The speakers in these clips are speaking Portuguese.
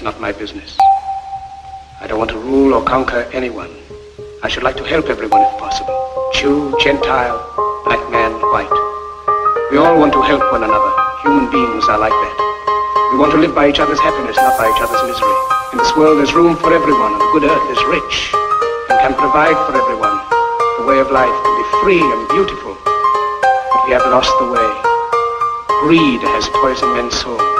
It's not my business. I don't want to rule or conquer anyone. I should like to help everyone if possible. Jew, Gentile, black man, white. We all want to help one another. Human beings are like that. We want to live by each other's happiness, not by each other's misery. In this world there's room for everyone, and the good earth is rich and can provide for everyone. The way of life can be free and beautiful, but we have lost the way. Greed has poisoned men's souls,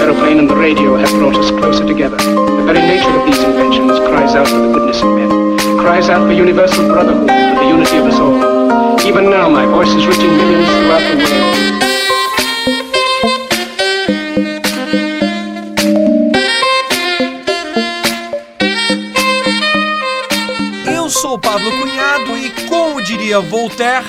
Aeroplane and the radio have brought us closer together. The very nature of these inventions cries out for the goodness in men, cries out for universal brotherhood, for the unity of us all. Even now, my voice is reaching millions throughout the world. Eu sou Pablo Cunhado e, como diria Voltaire,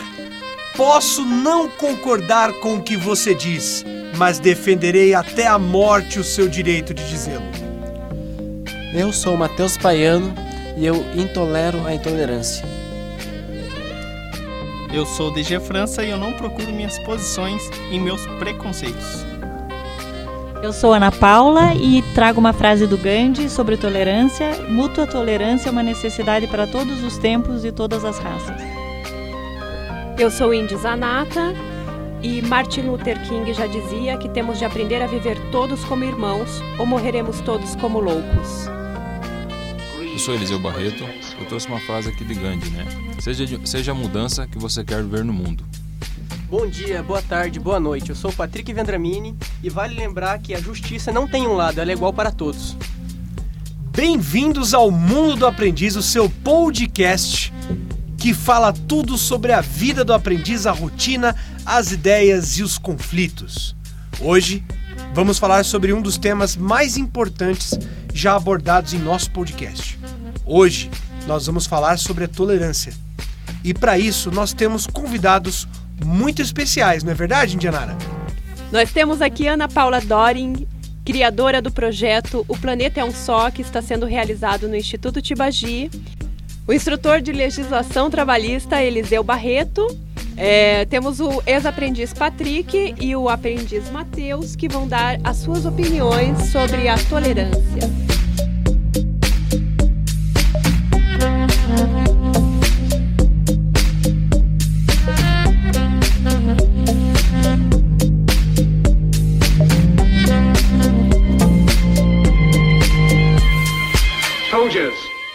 posso não concordar com o que você diz, mas defenderei até a morte o seu direito de dizê-lo. Eu sou Matheus Paiano e eu intolero a intolerância. Eu sou DG França e eu não procuro minhas posições e meus preconceitos. Eu sou Ana Paula e trago uma frase do Gandhi sobre tolerância. Mútua tolerância é uma necessidade para todos os tempos e todas as raças. Eu sou Indy Zanata e Martin Luther King já dizia que temos de aprender a viver todos como irmãos ou morreremos todos como loucos. Eu sou Eliseu Barreto. Eu trouxe uma frase aqui de Gandhi, né? Seja, seja a mudança que você quer ver no mundo. Bom dia, boa tarde, boa noite. Eu sou o Patrick Vendramini e vale lembrar que a justiça não tem um lado, ela é igual para todos. Bem-vindos ao Mundo do Aprendiz, o seu podcast que fala tudo sobre a vida do aprendiz, a rotina, as ideias e os conflitos. Hoje vamos falar sobre um dos temas mais importantes já abordados em nosso podcast. Hoje nós vamos falar sobre a tolerância. E para isso nós temos convidados muito especiais, não é verdade, Indianara? Nós temos aqui Ana Paula Doring, criadora do projeto O Planeta é um Só, que está sendo realizado no Instituto Tibagi. O instrutor de legislação trabalhista Eliseu Barreto. É, temos o ex-aprendiz Patrick e o aprendiz Matheus, que vão dar as suas opiniões sobre a tolerância.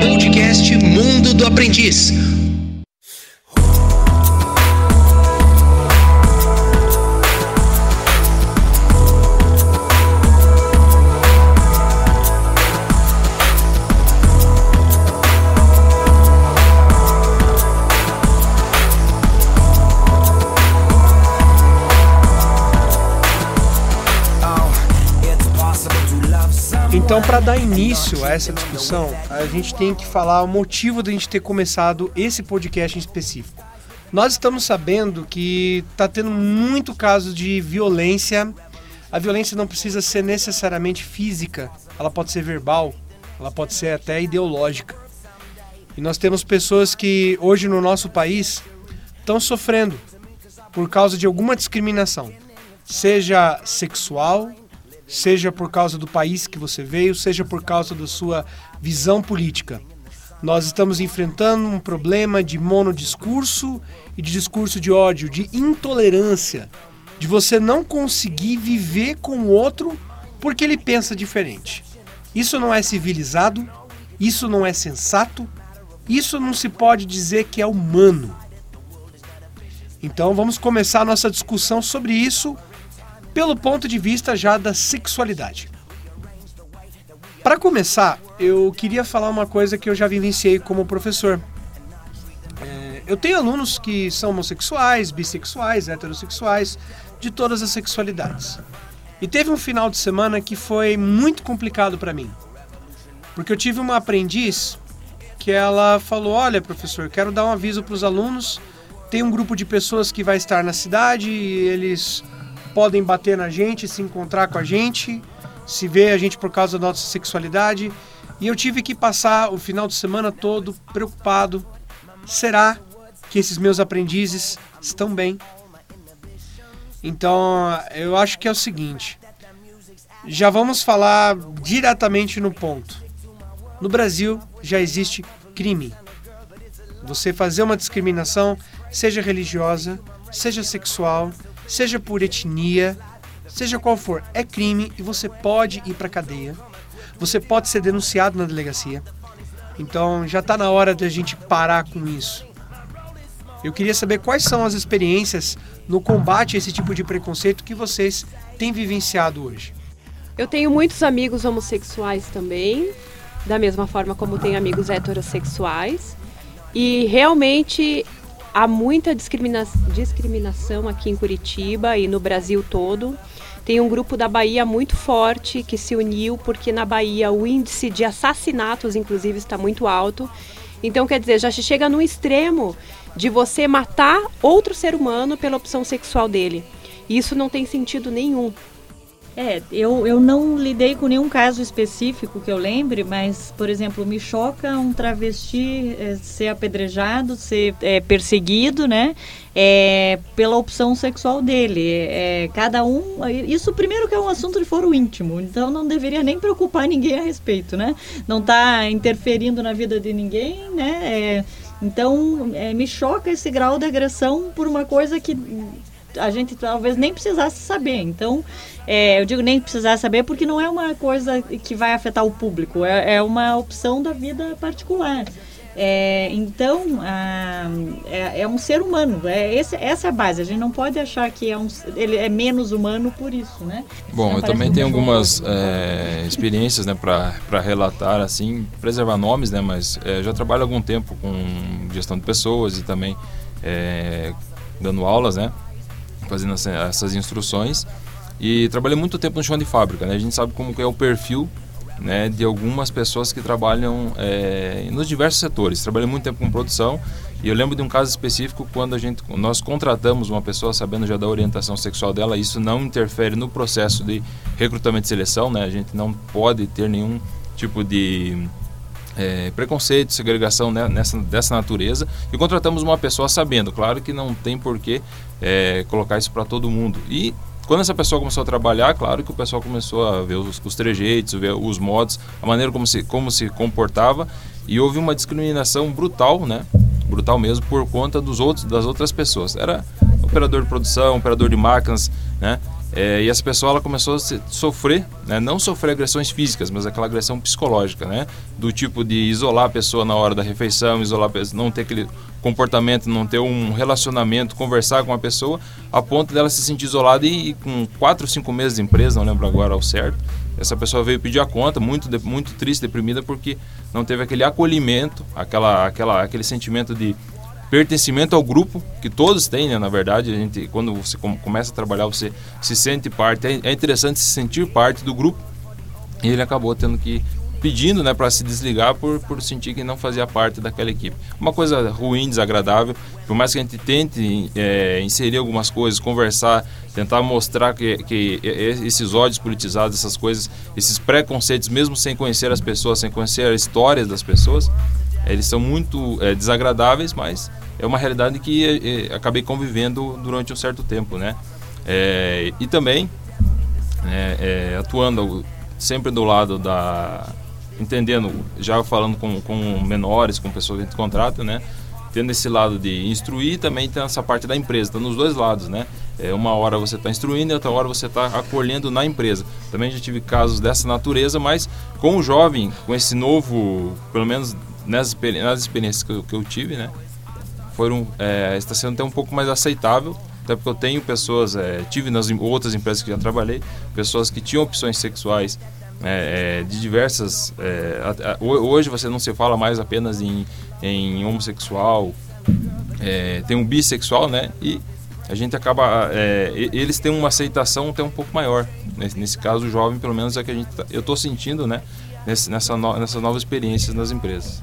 Podcast Mundo do Aprendiz. Então, para dar início a essa discussão, a gente tem que falar o motivo da gente ter começado esse podcast em específico. Nós estamos sabendo que está tendo muito caso de violência. A violência não precisa ser necessariamente física, ela pode ser verbal, ela pode ser até ideológica. E nós temos pessoas que hoje no nosso país estão sofrendo por causa de alguma discriminação, seja sexual, seja por causa do país que você veio, seja por causa da sua visão política. Nós estamos enfrentando um problema de monodiscurso e de discurso de ódio, de intolerância, de você não conseguir viver com o outro porque ele pensa diferente. Isso não é civilizado, isso não é sensato, isso não se pode dizer que é humano. Então vamos começar a nossa discussão sobre isso pelo ponto de vista já da sexualidade. Para começar, eu queria falar uma coisa que eu já vivenciei como professor. É, eu tenho alunos que são homossexuais, bissexuais, heterossexuais, de todas as sexualidades. E teve um final de semana que foi muito complicado para mim. Porque eu tive uma aprendiz que ela falou: Olha, professor, quero dar um aviso para os alunos. Tem um grupo de pessoas que vai estar na cidade e eles podem bater na gente, se encontrar com a gente, se ver a gente por causa da nossa sexualidade. E eu tive que passar o final de semana todo preocupado. Será que esses meus aprendizes estão bem? Então, eu acho que é o seguinte. Já vamos falar diretamente no ponto. No Brasil já existe crime. Você fazer uma discriminação, seja religiosa, seja sexual, seja por etnia, seja qual for, é crime e você pode ir para cadeia. Você pode ser denunciado na delegacia. Então já está na hora de a gente parar com isso. Eu queria saber quais são as experiências no combate a esse tipo de preconceito que vocês têm vivenciado hoje. Eu tenho muitos amigos homossexuais também, da mesma forma como tenho amigos heterossexuais. E realmente há muita discrimina discriminação aqui em Curitiba e no Brasil todo. Tem um grupo da Bahia muito forte que se uniu porque na Bahia o índice de assassinatos, inclusive, está muito alto. Então, quer dizer, já chega no extremo de você matar outro ser humano pela opção sexual dele. Isso não tem sentido nenhum. É, eu, eu não lidei com nenhum caso específico que eu lembre, mas, por exemplo, me choca um travesti é, ser apedrejado, ser é, perseguido, né? É, pela opção sexual dele. É, cada um. Isso, primeiro, que é um assunto de foro íntimo, então não deveria nem preocupar ninguém a respeito, né? Não está interferindo na vida de ninguém, né? É, então, é, me choca esse grau de agressão por uma coisa que a gente talvez nem precisasse saber. Então, é, eu digo nem precisar saber porque não é uma coisa que vai afetar o público, é, é uma opção da vida particular. É, então, a, é, é, um ser humano, é esse, essa é a base. A gente não pode achar que é um, ele é menos humano por isso, né? Bom, eu também tenho algumas é, experiências né, para relatar, assim, preservar nomes, né? Mas é, já trabalho há algum tempo com gestão de pessoas e também dando aulas, né? Fazendo essas instruções. E trabalhei muito tempo no chão de fábrica, né? A gente sabe como é o perfil né, de algumas pessoas que trabalham é, nos diversos setores. Trabalhei muito tempo com produção e eu lembro de um caso específico quando a gente, nós contratamos uma pessoa sabendo já da orientação sexual dela, isso não interfere no processo de recrutamento e seleção, né? A gente não pode ter nenhum tipo de é, preconceito, segregação né, nessa, dessa natureza e contratamos uma pessoa sabendo, claro que não tem porquê é, colocar isso para todo mundo. E quando essa pessoa começou a trabalhar, claro que o pessoal começou a ver os, os trejeitos, ver os modos, a maneira como se, como se comportava e houve uma discriminação brutal, né? Brutal mesmo por conta dos outros, das outras pessoas. Era operador de produção, operador de máquinas, né? É, e essa pessoa ela começou a sofrer, né? não sofrer agressões físicas, mas aquela agressão psicológica, né? Do tipo de isolar a pessoa na hora da refeição, isolar não ter aquele comportamento, não ter um relacionamento, conversar com a pessoa, a ponto dela se sentir isolada e, e com quatro, cinco meses de empresa, não lembro agora ao certo, essa pessoa veio pedir a conta, muito, muito triste, deprimida, porque não teve aquele acolhimento, aquela, aquela, aquele sentimento de pertencimento ao grupo, que todos têm, né? na verdade, a gente, quando você começa a trabalhar, você se sente parte, é, é interessante se sentir parte do grupo, e ele acabou tendo que pedindo né, para se desligar por, por sentir que não fazia parte daquela equipe. Uma coisa ruim, desagradável, por mais que a gente tente é, inserir algumas coisas, conversar, tentar mostrar que, que esses ódios politizados, essas coisas, esses preconceitos, mesmo sem conhecer as pessoas, sem conhecer a história das pessoas, eles são muito é, desagradáveis, mas é uma realidade que é, é, acabei convivendo durante um certo tempo, né? É, e também né, é, atuando sempre do lado da entendendo já falando com, com menores com pessoas que a gente contrata né? Tendo esse lado de instruir também tem essa parte da empresa tá nos dois lados né? É, uma hora você está instruindo e outra hora você está acolhendo na empresa. Também já tive casos dessa natureza mas com o jovem com esse novo pelo menos nas, nas experiências que eu, que eu tive né foram é, está sendo até um pouco mais aceitável até porque eu tenho pessoas, é, tive nas outras empresas que já trabalhei, pessoas que tinham opções sexuais é, é, de diversas. É, a, a, hoje você não se fala mais apenas em, em homossexual, é, tem um bissexual, né? E a gente acaba. Eles têm uma aceitação até um pouco maior. Nesse, nesse caso, o jovem, pelo menos, é que a gente, tá, eu estou sentindo, né? Nesse, nessa no, nessas novas experiências nas empresas.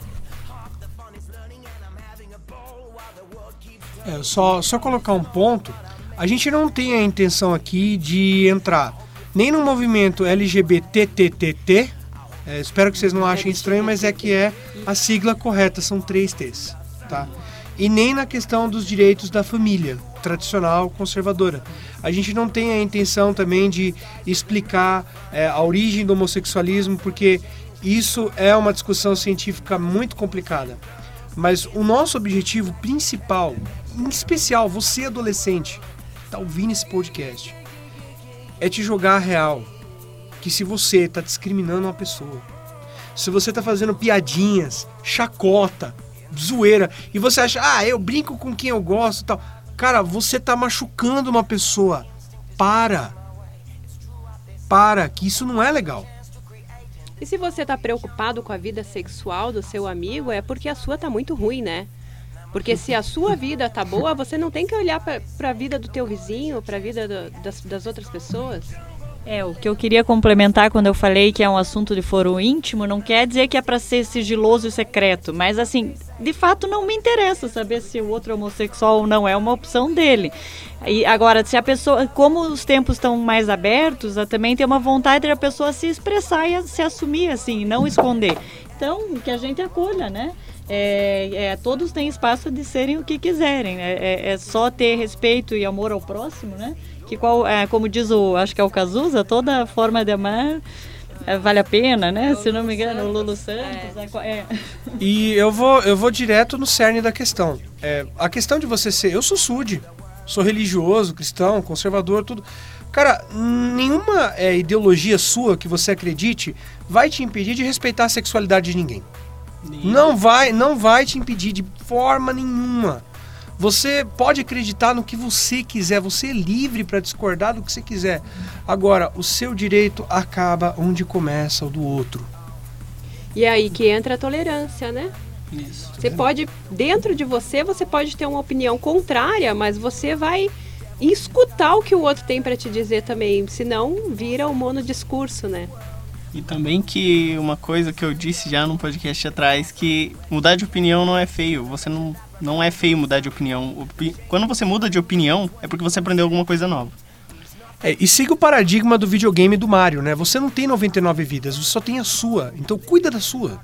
É, só, só colocar um ponto. A gente não tem a intenção aqui de entrar nem no movimento LGBTTT. É, espero que vocês não achem estranho, mas é que é a sigla correta, são três T's. Tá? E nem na questão dos direitos da família tradicional conservadora. A gente não tem a intenção também de explicar é, a origem do homossexualismo, porque isso é uma discussão científica muito complicada. Mas o nosso objetivo principal, em especial você adolescente, está ouvindo esse podcast, é te jogar a real. Que se você está discriminando uma pessoa, se você está fazendo piadinhas, chacota, zoeira, e você acha, ah, eu brinco com quem eu gosto tal. Cara, você está machucando uma pessoa. Para. Para, que isso não é legal. E se você está preocupado com a vida sexual do seu amigo, é porque a sua tá muito ruim, né? Porque se a sua vida tá boa, você não tem que olhar para a vida do teu vizinho, para a vida do, das, das outras pessoas. É, o que eu queria complementar quando eu falei que é um assunto de foro íntimo, não quer dizer que é para ser sigiloso e secreto, mas assim, de fato não me interessa saber se o outro é homossexual ou não, é uma opção dele. E agora, se a pessoa, como os tempos estão mais abertos, também tem uma vontade da pessoa se expressar e se assumir assim, não esconder. Então, que a gente acolha, né? É, é, todos têm espaço de serem o que quiserem. Né? É, é, só ter respeito e amor ao próximo, né? Que qual, é, como diz o, acho que é o Cazuza, toda forma de amar é, vale a pena, né? Se não me engano, o Lulu Santos. É. E eu vou, eu vou direto no cerne da questão. a questão de você ser, eu sou sude, sou religioso, cristão, conservador, tudo. Cara, nenhuma é, ideologia sua que você acredite vai te impedir de respeitar a sexualidade de ninguém. Não vai, não vai te impedir de forma nenhuma. Você pode acreditar no que você quiser, você é livre para discordar do que você quiser. Agora, o seu direito acaba onde começa o do outro. E é aí que entra a tolerância, né? Isso. Você pode, dentro de você, você pode ter uma opinião contrária, mas você vai escutar o que o outro tem para te dizer também, senão vira o um monodiscurso, né? E também que uma coisa que eu disse já num podcast atrás, que mudar de opinião não é feio. Você não, não é feio mudar de opinião. Quando você muda de opinião, é porque você aprendeu alguma coisa nova. É, e siga o paradigma do videogame do Mario, né? Você não tem 99 vidas, você só tem a sua. Então cuida da sua.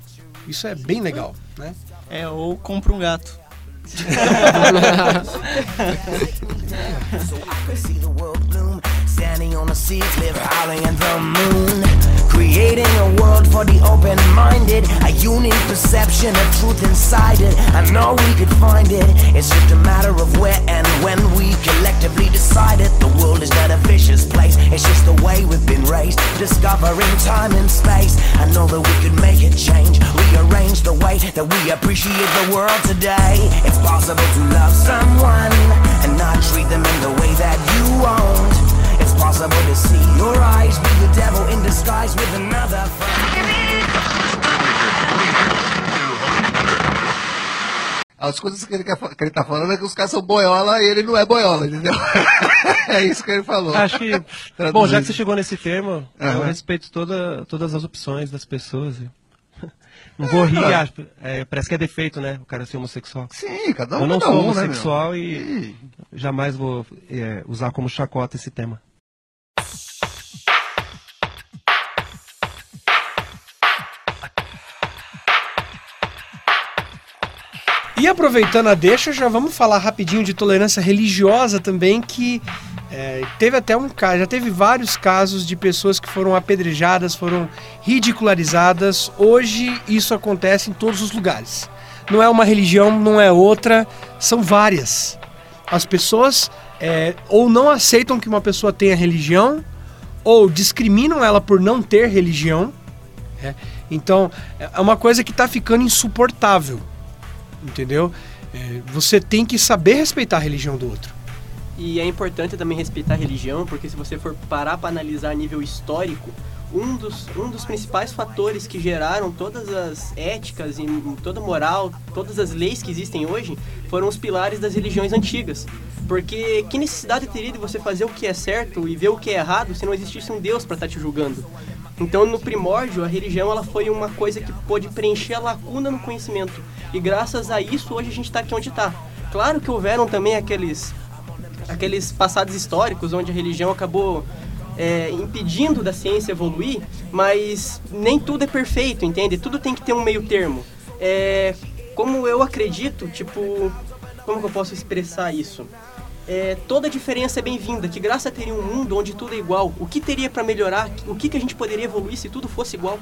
Isso é bem legal, né? É, ou compra um gato. Creating a world for the open-minded A unique perception of truth inside it. I know we could find it. It's just a matter of where and when we collectively decide it. The world is not a vicious place. It's just the way we've been raised. Discovering time and space. I know that we could make a change. Rearrange the way that we appreciate the world today. It's possible to love someone And not treat them in the way that you see your eyes be the devil in disguise with another As coisas que ele, quer, que ele tá falando é que os caras são boiola e ele não é boiola, entendeu? é isso que ele falou. Acho que. bom, já que você chegou nesse termo, uhum. eu respeito toda, todas as opções das pessoas. Não vou rir, acho, é, parece que é defeito, né? O cara ser homossexual. Sim, cada um Eu não cada sou um, né, homossexual meu? e jamais vou é, usar como chacota esse tema. E aproveitando a deixa, já vamos falar rapidinho de tolerância religiosa também, que é, teve até um caso, já teve vários casos de pessoas que foram apedrejadas, foram ridicularizadas. Hoje isso acontece em todos os lugares. Não é uma religião, não é outra, são várias. As pessoas é, ou não aceitam que uma pessoa tenha religião, ou discriminam ela por não ter religião. né? Então é uma coisa que está ficando insuportável entendeu? É, você tem que saber respeitar a religião do outro. E é importante também respeitar a religião, porque se você for parar para analisar a nível histórico, um dos, um dos principais fatores que geraram todas as éticas e toda moral, todas as leis que existem hoje, foram os pilares das religiões antigas. Porque que necessidade teria de você fazer o que é certo e ver o que é errado se não existisse um Deus para estar te julgando? Então, no primórdio, a religião ela foi uma coisa que pôde preencher a lacuna no conhecimento. E graças a isso, hoje a gente está aqui onde está. Claro que houveram também aqueles, aqueles passados históricos onde a religião acabou é, impedindo da ciência evoluir, mas nem tudo é perfeito, entende? Tudo tem que ter um meio termo. É, como eu acredito, tipo, como que eu posso expressar isso? É, toda diferença é bem-vinda, que graça teria um mundo onde tudo é igual. O que teria para melhorar? O que, que a gente poderia evoluir se tudo fosse igual?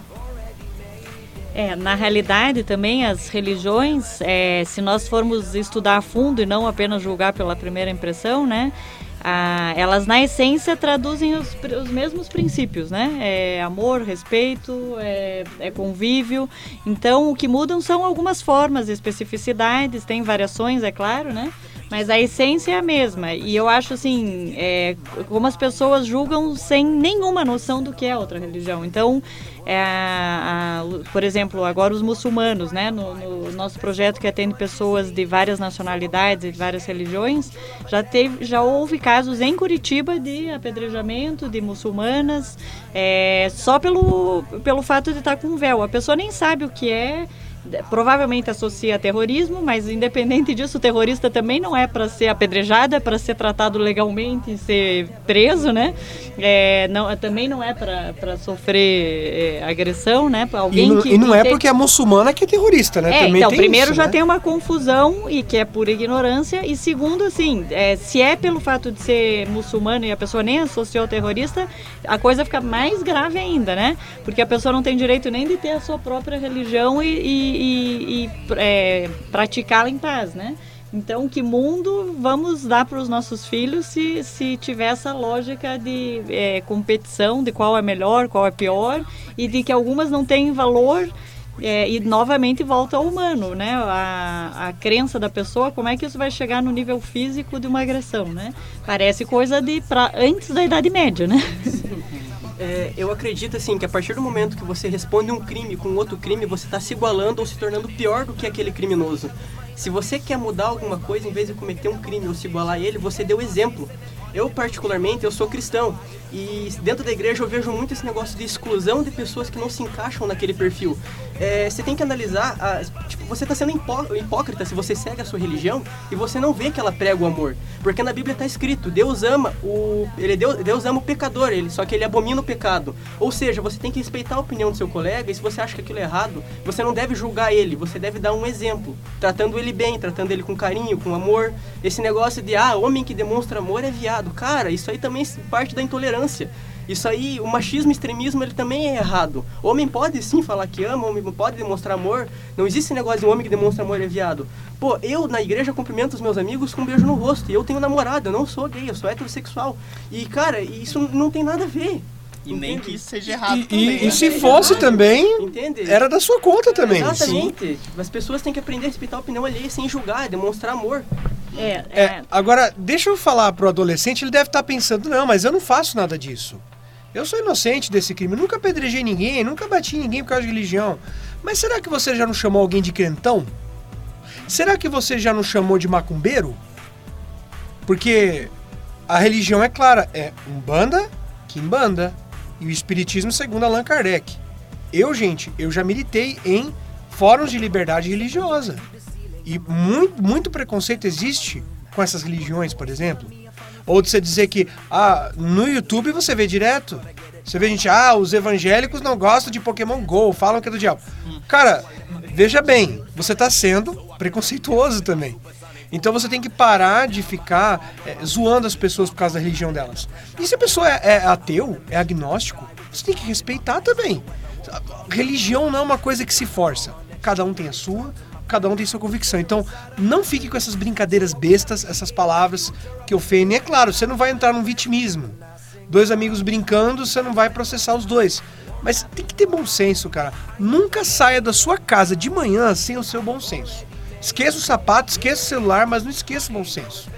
É, na realidade também as religiões, é, se nós formos estudar a fundo e não apenas julgar pela primeira impressão, né? Ah, elas na essência traduzem os, os mesmos princípios, né? É amor, respeito, é, é convívio. Então o que mudam são algumas formas, especificidades, tem variações, é claro, né? Mas a essência é a mesma. E eu acho assim, é, como as pessoas julgam sem nenhuma noção do que é outra religião. Então, é, a, por exemplo, agora os muçulmanos, né? No, no, nosso projeto que atende pessoas de várias nacionalidades e várias religiões, já teve, já houve casos em Curitiba de apedrejamento de muçulmanas, é, só pelo, pelo fato de estar com véu. A pessoa nem sabe o que é provavelmente associa a terrorismo, mas independente disso, o terrorista também não é para ser apedrejado, é para ser tratado legalmente e ser preso, né? É, não, também não é para sofrer é, agressão, né? Alguém e não, que, e não é porque é muçulmana que é terrorista, né? é, também então, primeiro isso, já né? tem uma confusão e que é pura ignorância, e segundo, assim, é, se é pelo fato de ser muçulmano e a pessoa nem associou ao terrorista, a coisa fica mais grave ainda, né? Porque a pessoa não tem direito nem de ter a sua própria religião e, e- e- e, é, praticá-la em paz, né? Então, que mundo vamos dar para os nossos filhos se, se tiver essa lógica de é, competição, de qual é melhor, qual é pior, e de que algumas não têm valor é, e novamente volta ao humano, né? A, a crença da pessoa, como é que isso vai chegar no nível físico de uma agressão, né? Parece coisa de pra, antes da Idade Média, né? É, eu acredito assim que a partir do momento que você responde um crime com outro crime, você está se igualando ou se tornando pior do que aquele criminoso. Se você quer mudar alguma coisa, em vez de cometer um crime ou se igualar a ele, você deu exemplo. Eu, particularmente, eu sou cristão. E dentro da igreja eu vejo muito esse negócio de exclusão de pessoas que não se encaixam naquele perfil. É, você tem que analisar, a- tipo, você está sendo hipó- hipócrita se você segue a sua religião e você não vê que ela prega o amor. Porque na Bíblia está escrito, Deus ama o ele Deus, Deus ama o pecador, ele só que ele abomina o pecado. Ou seja, você tem que respeitar a opinião do seu colega e se você acha que aquilo é errado, você não deve julgar ele, você deve dar um exemplo, tratando ele bem, tratando ele com carinho, com amor. Esse negócio de ah, homem que demonstra amor é viado. Cara, isso aí também parte da intolerância. Isso aí, o machismo, o extremismo, ele também é errado. Homem pode sim falar que ama, homem pode demonstrar amor. Não existe esse negócio de um homem que demonstra amor é viado. Pô, eu na igreja cumprimento os meus amigos com um beijo no rosto. E eu tenho namorado, eu não sou gay, eu sou heterossexual. E, cara, isso não tem nada a ver. E nem que isso seja errado E, também. e- e né? se fosse também, Entende? era da sua conta também. Exatamente. As pessoas têm que aprender a respeitar a opinião alheia sem julgar, demonstrar amor. É, É, agora, deixa eu falar pro adolescente, ele deve estar pensando, não, mas eu não faço nada disso. Eu sou inocente desse crime, nunca apedrejei ninguém, nunca bati ninguém por causa de religião. Mas será que você já não chamou alguém de crentão? Será que você já não chamou de macumbeiro? Porque a religião é clara, é Umbanda, Kimbanda e o Espiritismo segundo Allan Kardec. Eu, gente, eu já militei em fóruns de liberdade religiosa. E muito, muito preconceito existe com essas religiões, por exemplo. Ou de você dizer que ah, no YouTube você vê direto. Você vê gente, ah, os evangélicos não gostam de Pokémon GO, falam que é do diabo. Cara, veja bem, você está sendo preconceituoso também. Então você tem que parar de ficar é, zoando as pessoas por causa da religião delas. E se a pessoa é, é ateu, é agnóstico, você tem que respeitar também. Religião não é uma coisa que se força. Cada um tem a sua, cada um tem sua convicção. Então, não fique com essas brincadeiras bestas, essas palavras que ofendem. É claro, você não vai entrar num vitimismo. Dois amigos brincando, você não vai processar os dois. Mas tem que ter bom senso, cara. Nunca saia da sua casa de manhã sem o seu bom senso. Esqueça o sapato, esqueça o celular, mas não esqueça o bom senso.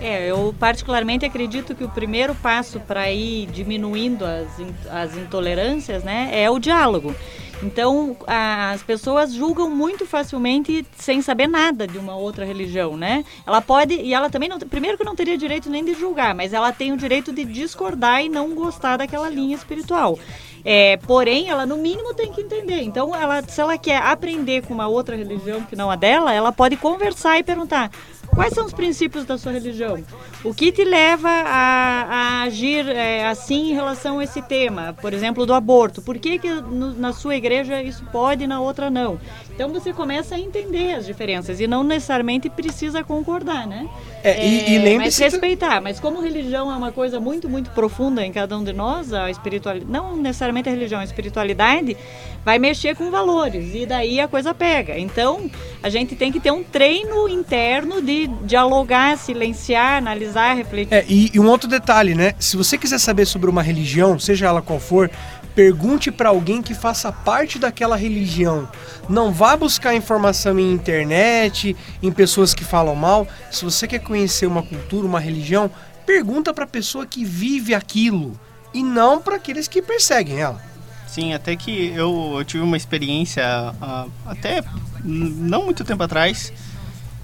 É, eu particularmente acredito que o primeiro passo para ir diminuindo as, as intolerâncias, né, é o diálogo. Então, as pessoas julgam muito facilmente sem saber nada de uma outra religião, né? Ela pode, e ela também não, primeiro que não teria direito nem de julgar, mas ela tem o direito de discordar e não gostar daquela linha espiritual. É, porém, ela no mínimo tem que entender. Então, ela, se ela quer aprender com uma outra religião que não a dela, ela pode conversar e perguntar: Quais são os princípios da sua religião? O que te leva a, a agir é, assim em relação a esse tema? Por exemplo, do aborto. Por que, que no, na sua igreja isso pode e na outra não? Então você começa a entender as diferenças e não necessariamente precisa concordar, né? É, e, e lembre-se. Mas respeitar. Mas como religião é uma coisa muito, muito profunda em cada um de nós, a espiritualidade, não necessariamente a religião, a espiritualidade vai mexer com valores e daí a coisa pega. Então a gente tem que ter um treino interno de dialogar, silenciar, analisar, refletir. É, e, e um outro detalhe, né? Se você quiser saber sobre uma religião, seja ela qual for, pergunte para alguém que faça parte daquela religião. Não vá buscar informação em internet, em pessoas que falam mal. Se você quer conhecer uma cultura, uma religião, pergunta para a pessoa que vive aquilo e não para aqueles que perseguem ela. Sim, até que eu, eu tive uma experiência uh, até não muito tempo atrás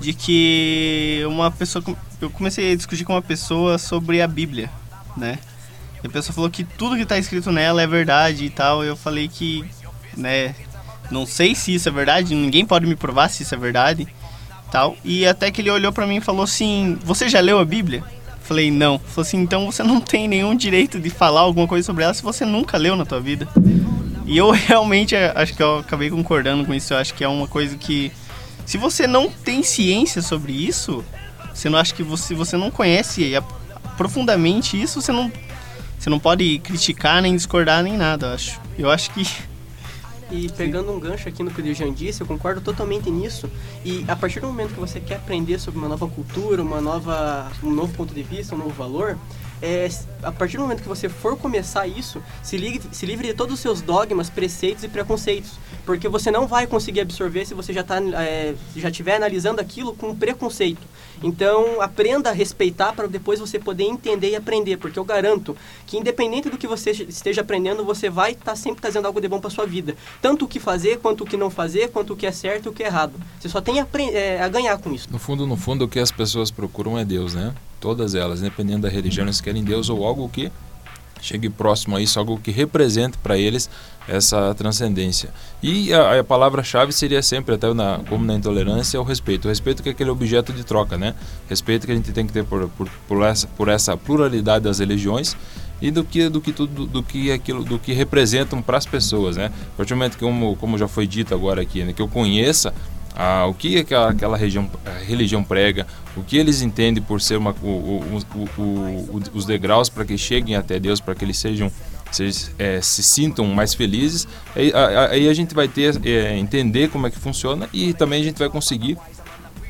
de que uma pessoa eu comecei a discutir com uma pessoa sobre a Bíblia, né? E a pessoa falou que tudo que está escrito nela é verdade e tal. Eu falei que, né, não sei se isso é verdade, ninguém pode me provar se isso é verdade, tal. E até que ele olhou para mim e falou assim: "Você já leu a Bíblia?" Falei: "Não". Falou assim: "Então você não tem nenhum direito de falar alguma coisa sobre ela se você nunca leu na tua vida". E eu realmente acho que eu acabei concordando com isso. Eu acho que é uma coisa que se você não tem ciência sobre isso, você não acha que você você não conhece profundamente isso, você não você não pode criticar nem discordar nem nada, eu acho. Eu acho que e pegando um gancho aqui no que o Dirjan disse, eu concordo totalmente nisso. E a partir do momento que você quer aprender sobre uma nova cultura, uma nova, um novo ponto de vista, um novo valor, é, a partir do momento que você for começar isso, se livre, se livre de todos os seus dogmas, preceitos e preconceitos. Porque você não vai conseguir absorver se você já, tá, é, já estiver analisando aquilo com preconceito. Então, aprenda a respeitar para depois você poder entender e aprender. Porque eu garanto que, independente do que você esteja aprendendo, você vai estar tá sempre trazendo algo de bom para sua vida. Tanto o que fazer, quanto o que não fazer, quanto o que é certo e o que é errado. Você só tem a, é, a ganhar com isso. No fundo, no fundo, o que as pessoas procuram é Deus, né? Todas elas, independente da religião, eles querem Deus ou algo que chegue próximo a isso, algo que represente para eles essa transcendência. E a, a palavra-chave seria sempre, até na, como na intolerância, o respeito. O respeito que é aquele objeto de troca, né? Respeito que a gente tem que ter por, por, por, essa, por essa pluralidade das religiões e do que do que tudo do que aquilo do que representam para as pessoas, né? A partir do momento que como, como já foi dito agora aqui, né, que eu conheça ah, o que aquela, aquela região, religião prega, o que eles entendem por ser uma, o, o, o, os degraus para que cheguem até Deus, para que eles sejam se, é, se sintam mais felizes. Aí, aí, a gente vai ter é, entender como é que funciona e também a gente vai conseguir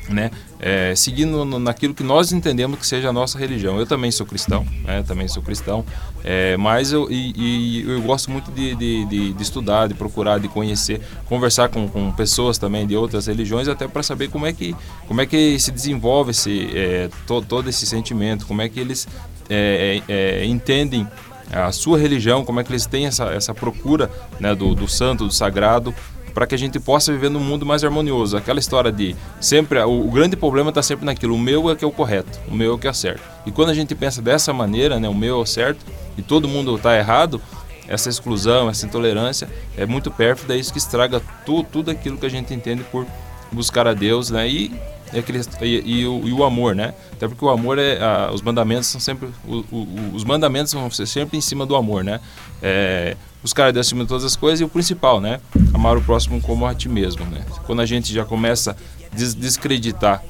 né, é, seguindo naquilo que nós entendemos que seja a nossa religião. Eu também sou cristão, né, também sou cristão, é, mas eu, e, e, eu gosto muito de, de, de, de, estudar, de procurar, de conhecer, conversar com, com pessoas também de outras religiões, até para saber como é que como é que se desenvolve esse é, to, todo esse sentimento, como é que eles é, é, entendem a sua religião, como é que eles têm essa, essa procura né, do, do santo, do sagrado, para que a gente possa viver num mundo mais harmonioso. Aquela história de sempre o, o grande problema está sempre naquilo, o meu é que é o correto, o meu é que é certo. E quando a gente pensa dessa maneira, né, o meu é o certo e todo mundo está errado, essa exclusão, essa intolerância é muito pérfida, é isso que estraga tu, tudo aquilo que a gente entende por buscar a Deus, né? E, e, aquele, e, e, o, e o, amor, né? Até porque o amor é, a, os mandamentos são sempre, o, o, os mandamentos vão ser sempre em cima do amor, né? É, buscar Deus acima de todas as coisas e o principal, né? Amar o próximo como a ti mesmo, né? Quando a gente já começa a des descreditar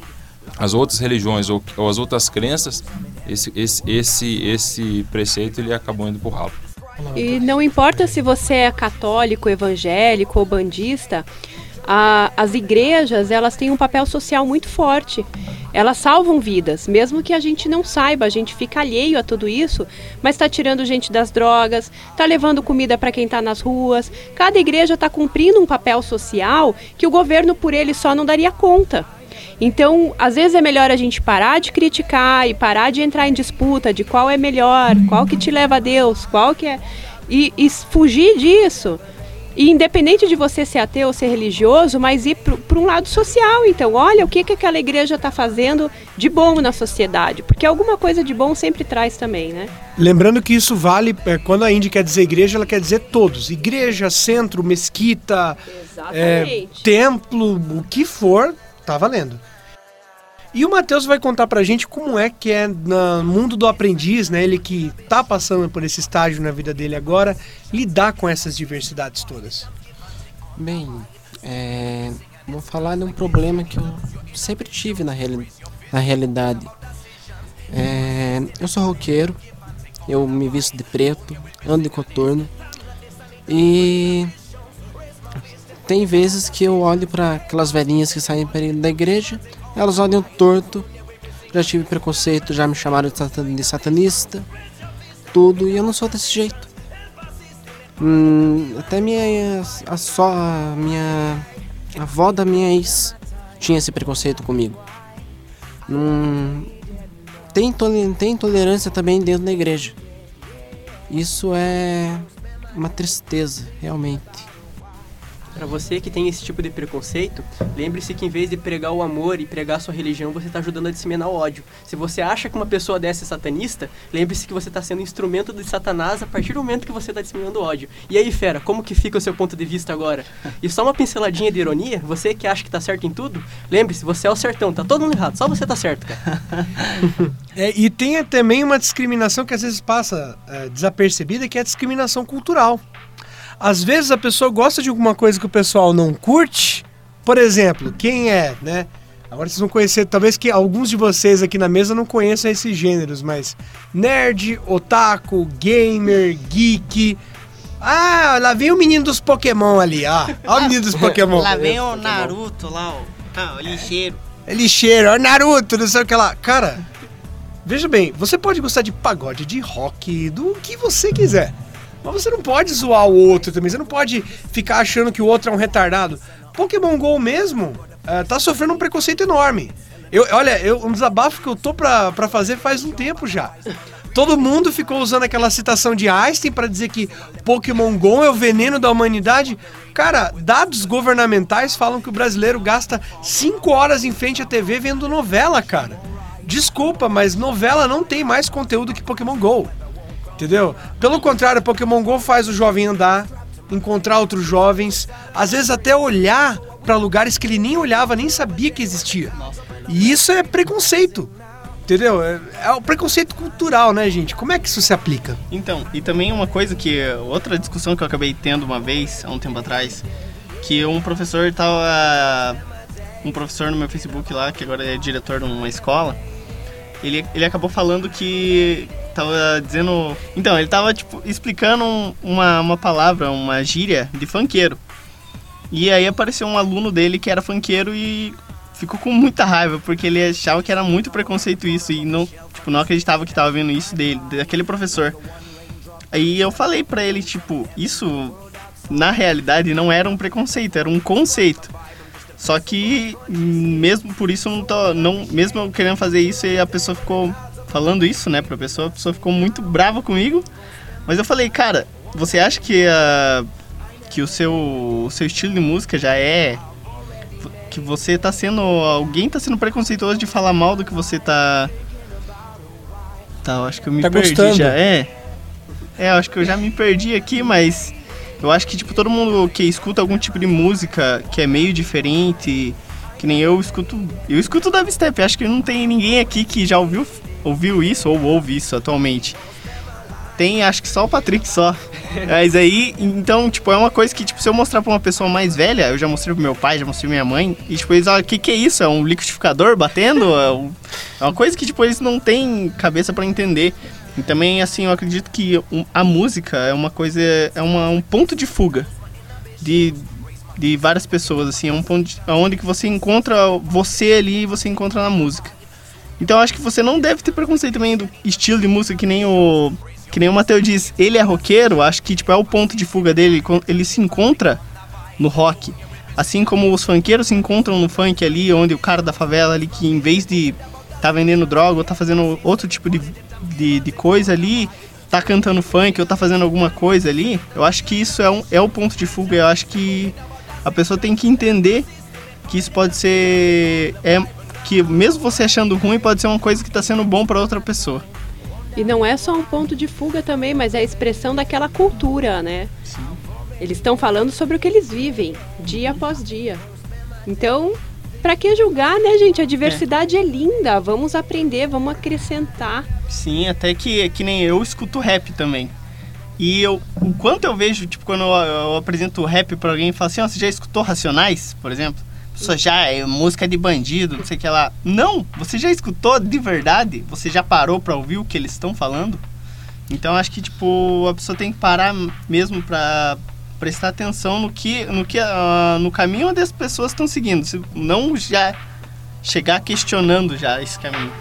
as outras religiões ou, ou, as outras crenças, esse, esse, esse, esse preceito ele acabou indo por ralo. E não importa se você é católico, evangélico ou bandista, a, as igrejas elas têm um papel social muito forte. Elas salvam vidas, mesmo que a gente não saiba, a gente fica alheio a tudo isso, mas está tirando gente das drogas, está levando comida para quem está nas ruas. Cada igreja está cumprindo um papel social que o governo por ele só não daria conta. Então, às vezes é melhor a gente parar de criticar e parar de entrar em disputa de qual é melhor, qual que te leva a Deus, qual que é. E, e fugir disso. E independente de você ser ateu ou ser religioso, mas ir para um lado social. Então, olha o que, que aquela igreja está fazendo de bom na sociedade. Porque alguma coisa de bom sempre traz também, né? Lembrando que isso vale, é, quando a Indy quer dizer igreja, ela quer dizer todos. Igreja, centro, mesquita, é, templo, o que for, tá valendo. E o Matheus vai contar pra gente como é que é no mundo do aprendiz, né? Ele que tá passando por esse estágio na vida dele agora, lidar com essas diversidades todas. Bem, é, vou falar de um problema que eu sempre tive na, reali na realidade. É, eu sou roqueiro, eu me visto de preto, ando de coturno e tem vezes que eu olho para aquelas velhinhas que saem da igreja elas olham torto. Já tive preconceito, já me chamaram de satanista. Tudo, e eu não sou desse jeito. Hum, até minha. A, só a minha. A avó da minha ex tinha esse preconceito comigo. Hum, tem, tem intolerância também dentro da igreja. Isso é uma tristeza, realmente. Para você que tem esse tipo de preconceito, lembre-se que em vez de pregar o amor e pregar a sua religião, você está ajudando a disseminar o ódio. Se você acha que uma pessoa dessa é satanista, lembre-se que você está sendo instrumento de Satanás a partir do momento que você está disseminando ódio. E aí, fera, como que fica o seu ponto de vista agora? E só uma pinceladinha de ironia, você que acha que está certo em tudo, lembre-se, você é o certão, tá todo mundo errado, só você tá certo, cara. é, e tem também uma discriminação que às vezes passa é, desapercebida, que é a discriminação cultural. Às vezes a pessoa gosta de alguma coisa que o pessoal não curte. Por exemplo, quem é, né? Agora vocês vão conhecer, talvez que alguns de vocês aqui na mesa não conheçam esses gêneros, mas nerd, otaku, gamer, geek. Ah, lá vem o menino dos Pokémon ali, ó. Olha o menino dos Pokémon. lá vem o Naruto lá, ó. Ah, o lixeiro. É lixeiro, ó, Naruto, não sei o que lá. Cara, veja bem, você pode gostar de pagode, de rock, do que você quiser. Mas você não pode zoar o outro também. Você não pode ficar achando que o outro é um retardado. Pokémon GO mesmo uh, tá sofrendo um preconceito enorme. Eu, olha, eu, um desabafo que eu tô pra, pra fazer faz um tempo já. Todo mundo ficou usando aquela citação de Einstein para dizer que Pokémon GO é o veneno da humanidade. Cara, dados governamentais falam que o brasileiro gasta 5 horas em frente à TV vendo novela, cara. Desculpa, mas novela não tem mais conteúdo que Pokémon GO. Entendeu? Pelo contrário, Pokémon Go faz o jovem andar, encontrar outros jovens, às vezes até olhar para lugares que ele nem olhava, nem sabia que existia. E isso é preconceito. Entendeu? É, é o preconceito cultural, né, gente? Como é que isso se aplica? Então, e também uma coisa que. Outra discussão que eu acabei tendo uma vez, há um tempo atrás, que um professor tava. Um professor no meu Facebook lá, que agora é diretor de uma escola, ele, ele acabou falando que tava dizendo. Então, ele tava tipo, explicando uma, uma palavra, uma gíria de funkeiro. E aí apareceu um aluno dele que era funkeiro e ficou com muita raiva, porque ele achava que era muito preconceito isso e não, tipo, não acreditava que tava vendo isso dele, daquele professor. Aí eu falei para ele, tipo, isso na realidade não era um preconceito, era um conceito. Só que mesmo por isso não tô, não, mesmo eu querendo fazer isso, a pessoa ficou falando isso, né, pra pessoa, a pessoa ficou muito brava comigo. Mas eu falei, cara, você acha que, a, que o, seu, o seu estilo de música já é. Que você tá sendo. Alguém tá sendo preconceituoso de falar mal do que você tá. Tá, eu acho que eu me tá perdi gostando. já. É. É, eu acho que eu já me perdi aqui, mas eu acho que tipo todo mundo que escuta algum tipo de música que é meio diferente, que nem eu escuto, eu escuto dubstep. Acho que não tem ninguém aqui que já ouviu ouviu isso ou ouve isso atualmente. Tem, acho que só o Patrick só. Mas aí, então, tipo, é uma coisa que, tipo, se eu mostrar pra uma pessoa mais velha, eu já mostrei pro meu pai, já mostrei pra minha mãe, e tipo, eles falam, o que que é isso? É um liquidificador batendo? É, um- é uma coisa que, tipo, eles não têm cabeça pra entender. E também, assim, eu acredito que a música é uma coisa, é uma, um ponto de fuga de, de várias pessoas, assim, é um ponto de, onde que você encontra você ali e você encontra na música. Então acho que você não deve ter preconceito também do estilo de música que nem o que nem o Matheus diz. Ele é roqueiro, acho que tipo é o ponto de fuga dele, ele se encontra no rock. Assim como os funkeiros se encontram no funk ali, onde o cara da favela ali que em vez de tá vendendo droga ou tá fazendo outro tipo de, de, de coisa ali, tá cantando funk ou tá fazendo alguma coisa ali, eu acho que isso é, um, é o ponto de fuga. Eu acho que a pessoa tem que entender que isso pode ser. É, que mesmo você achando ruim, pode ser uma coisa que tá sendo bom para outra pessoa. E não é só um ponto de fuga também, mas é a expressão daquela cultura, né? Eles estão falando sobre o que eles vivem, dia após dia. Então, pra que julgar, né, gente? A diversidade é. linda. Vamos aprender, vamos acrescentar. Sim, até que, que nem eu escuto rap também. E eu, o quanto eu vejo, tipo, quando eu, eu apresento rap pra alguém e falo assim, ó, você já escutou Racionais, por exemplo? Pessoa já é música de bandido, não sei o que lá. Não, você já escutou de verdade? Você já parou pra ouvir o que eles estão falando? Então acho que, tipo, a pessoa tem que parar mesmo pra prestar atenção no que, no que, ah, no caminho onde as pessoas estão seguindo. Se não já chegar questionando já esse caminho.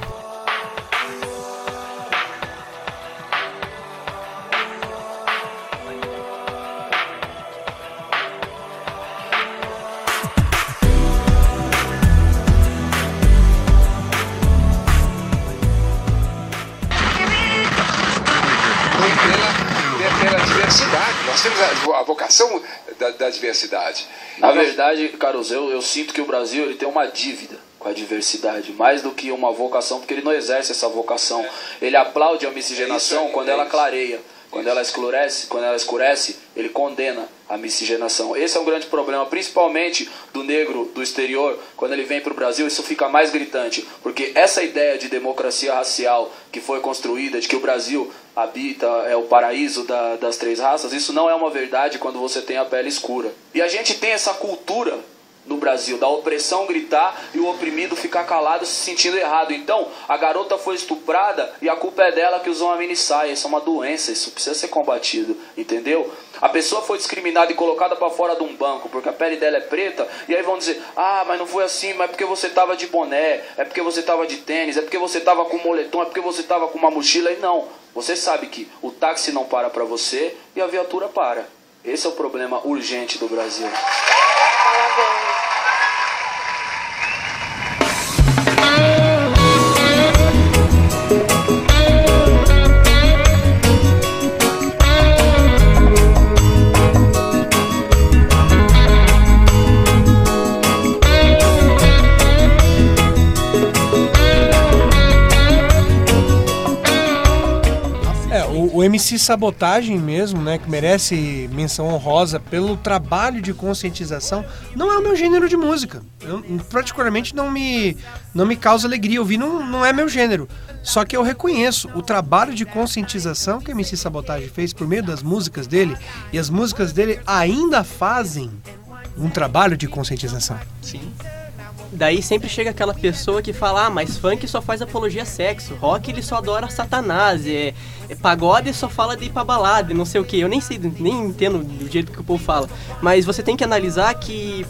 Diversidade. Na verdade, Carlos, eu, eu sinto que o Brasil ele tem uma dívida com a diversidade, mais do que uma vocação, porque ele não exerce essa vocação. Ele aplaude a miscigenação É aí, quando é ela clareia. Quando ela escurece, quando ela escurece, ele condena a miscigenação. Esse é um grande problema, principalmente do negro do exterior, quando ele vem para o Brasil, isso fica mais gritante, porque essa ideia de democracia racial que foi construída, de que o Brasil habita é o paraíso da- das três raças, isso não é uma verdade quando você tem a pele escura. E a gente tem essa cultura no Brasil, da opressão gritar e o oprimido ficar calado se sentindo errado. Então, a garota foi estuprada e a culpa é dela que usou uma mini saia. Isso é uma doença, isso precisa ser combatido, entendeu? A pessoa foi discriminada e colocada para fora de um banco porque a pele dela é preta, e aí vão dizer: "Ah, mas não foi assim, mas é porque você tava de boné, é porque você tava de tênis, é porque você tava com moletom, é porque você tava com uma mochila". E não, você sabe que o táxi não para para você e a viatura para. Esse é o problema urgente do Brasil. É, MC Sabotagem mesmo, né, que merece menção honrosa pelo trabalho de conscientização, não é o meu gênero de música. Eu, particularmente não me, não me causa alegria ouvir, não, não é meu gênero. Só que eu reconheço o trabalho de conscientização que MC Sabotagem fez por meio das músicas dele, e as músicas dele ainda fazem um trabalho de conscientização. Sim. Daí sempre chega aquela pessoa que fala, ah, mas funk só faz apologia a sexo, rock ele só adora satanás, é, é pagode só fala de ir pra balada, não sei o que. Eu nem sei, nem entendo do jeito que o povo fala. Mas você tem que analisar que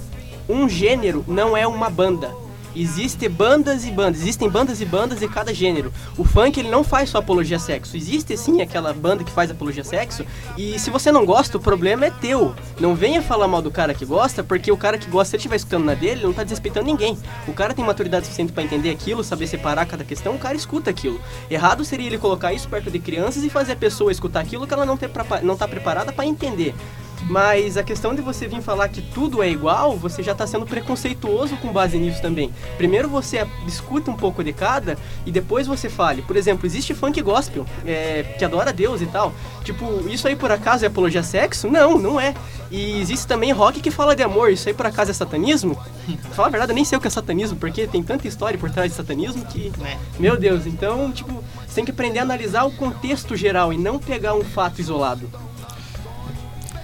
um gênero não é uma banda. Existem bandas e bandas, existem bandas e bandas de cada gênero. O funk ele não faz só apologia a sexo. Existe sim aquela banda que faz apologia a sexo. E se você não gosta, o problema é teu. Não venha falar mal do cara que gosta, porque o cara que gosta, se ele estiver escutando na dele, ele não tá desrespeitando ninguém. O cara tem maturidade suficiente para entender aquilo, saber separar cada questão, o cara escuta aquilo. Errado seria ele colocar isso perto de crianças e fazer a pessoa escutar aquilo que ela não, ter, não tá preparada para entender. Mas a questão de você vir falar que tudo é igual, você já está sendo preconceituoso com base nisso também. Primeiro você escuta um pouco de cada e depois você fale. Por exemplo, existe funk gospel, é, que adora Deus e tal. Tipo, isso aí por acaso é apologia a sexo? Não, não é. E existe também rock que fala de amor. Isso aí por acaso é satanismo? Falar a verdade, eu nem sei o que é satanismo, porque tem tanta história por trás de satanismo que. É. Meu Deus, então, tipo, você tem que aprender a analisar o contexto geral e não pegar um fato isolado.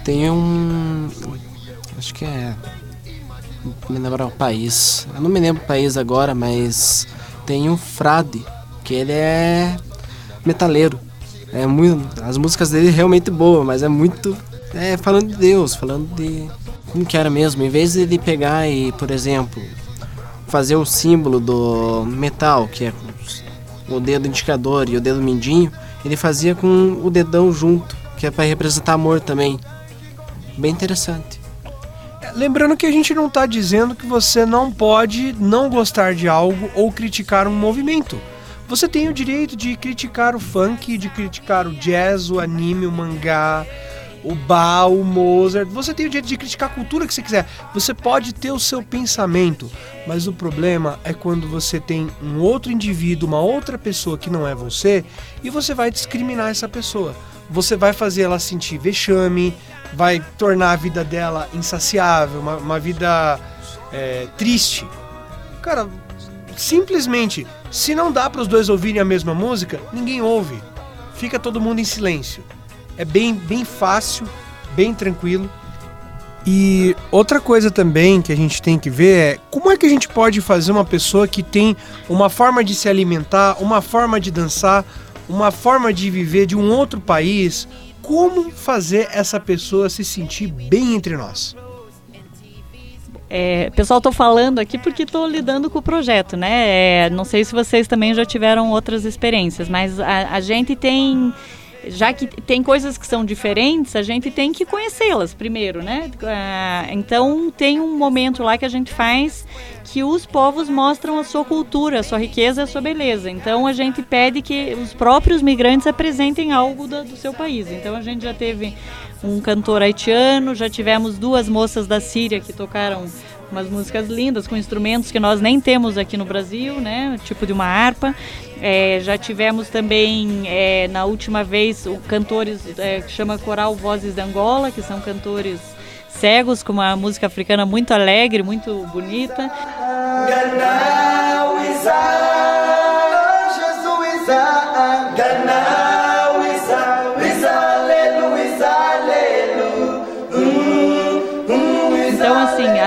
Tem um. Acho que é. Me lembro o país. Eu não me lembro o país agora, mas tem um frade, que ele é metaleiro. É muito, as músicas dele realmente boas, mas é muito é, falando de Deus, falando de como que era mesmo. Em vez de ele pegar e, por exemplo, fazer o símbolo do metal, que é o dedo indicador e o dedo mindinho, ele fazia com o dedão junto, que é para representar amor também. Bem interessante. Lembrando que a gente não está dizendo que você não pode não gostar de algo ou criticar um movimento. Você tem o direito de criticar o funk, de criticar o jazz, o anime, o mangá, o Bach, o Mozart. Você tem o direito de criticar a cultura que você quiser. Você pode ter o seu pensamento, mas o problema é quando você tem um outro indivíduo, uma outra pessoa que não é você, e você vai discriminar essa pessoa. Você vai fazer ela sentir vexame, vai tornar a vida dela insaciável, uma, uma vida é, triste. Cara, simplesmente, se não dá para os dois ouvirem a mesma música, ninguém ouve. Fica todo mundo em silêncio. É bem, bem fácil, bem tranquilo. E outra coisa também que a gente tem que ver é como é que a gente pode fazer uma pessoa que tem uma forma de se alimentar, uma forma de dançar, uma forma de viver de um outro país, como fazer essa pessoa se sentir bem entre nós? É, pessoal, estou falando aqui porque estou lidando com o projeto, né? É, não sei se vocês também já tiveram outras experiências, mas a, a gente tem já que tem coisas que são diferentes, a gente tem que conhecê-las primeiro, né? Ah, então tem um momento lá que a gente faz que os povos mostram a sua cultura, a sua riqueza, a sua beleza. Então a gente pede que os próprios migrantes apresentem algo do, do seu país. Então a gente já teve um cantor haitiano, já tivemos duas moças da Síria que tocaram umas músicas lindas com instrumentos que nós nem temos aqui no Brasil, né? Tipo de uma harpa. É, já tivemos também é, na última vez o cantores é, que chama Coral Vozes de Angola, que são cantores cegos com uma música africana muito alegre, muito bonita.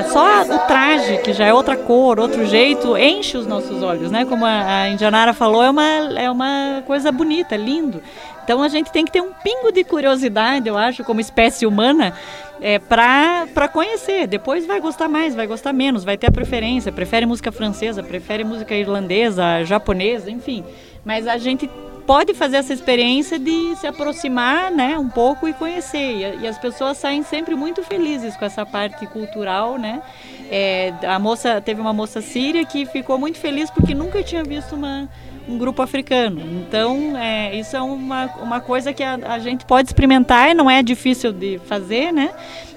Só o traje, que já é outra cor, outro jeito, enche os nossos olhos, né? Como a, Indianara falou, é uma, é uma coisa bonita, é lindo. Então, a gente tem que ter um pingo de curiosidade, eu acho, como espécie humana, é, para conhecer. Depois vai gostar mais, vai gostar menos, vai ter a preferência. Prefere música francesa, prefere música irlandesa, japonesa, enfim. Mas a gente pode fazer essa experiência de se aproximar né, um pouco e conhecer. E, as pessoas saem sempre muito felizes com essa parte cultural. Né? É, a moça teve uma moça síria que ficou muito feliz porque nunca tinha visto uma, um grupo africano. Então, é, isso é uma, uma coisa que a, a, gente pode experimentar e não é difícil de fazer, né?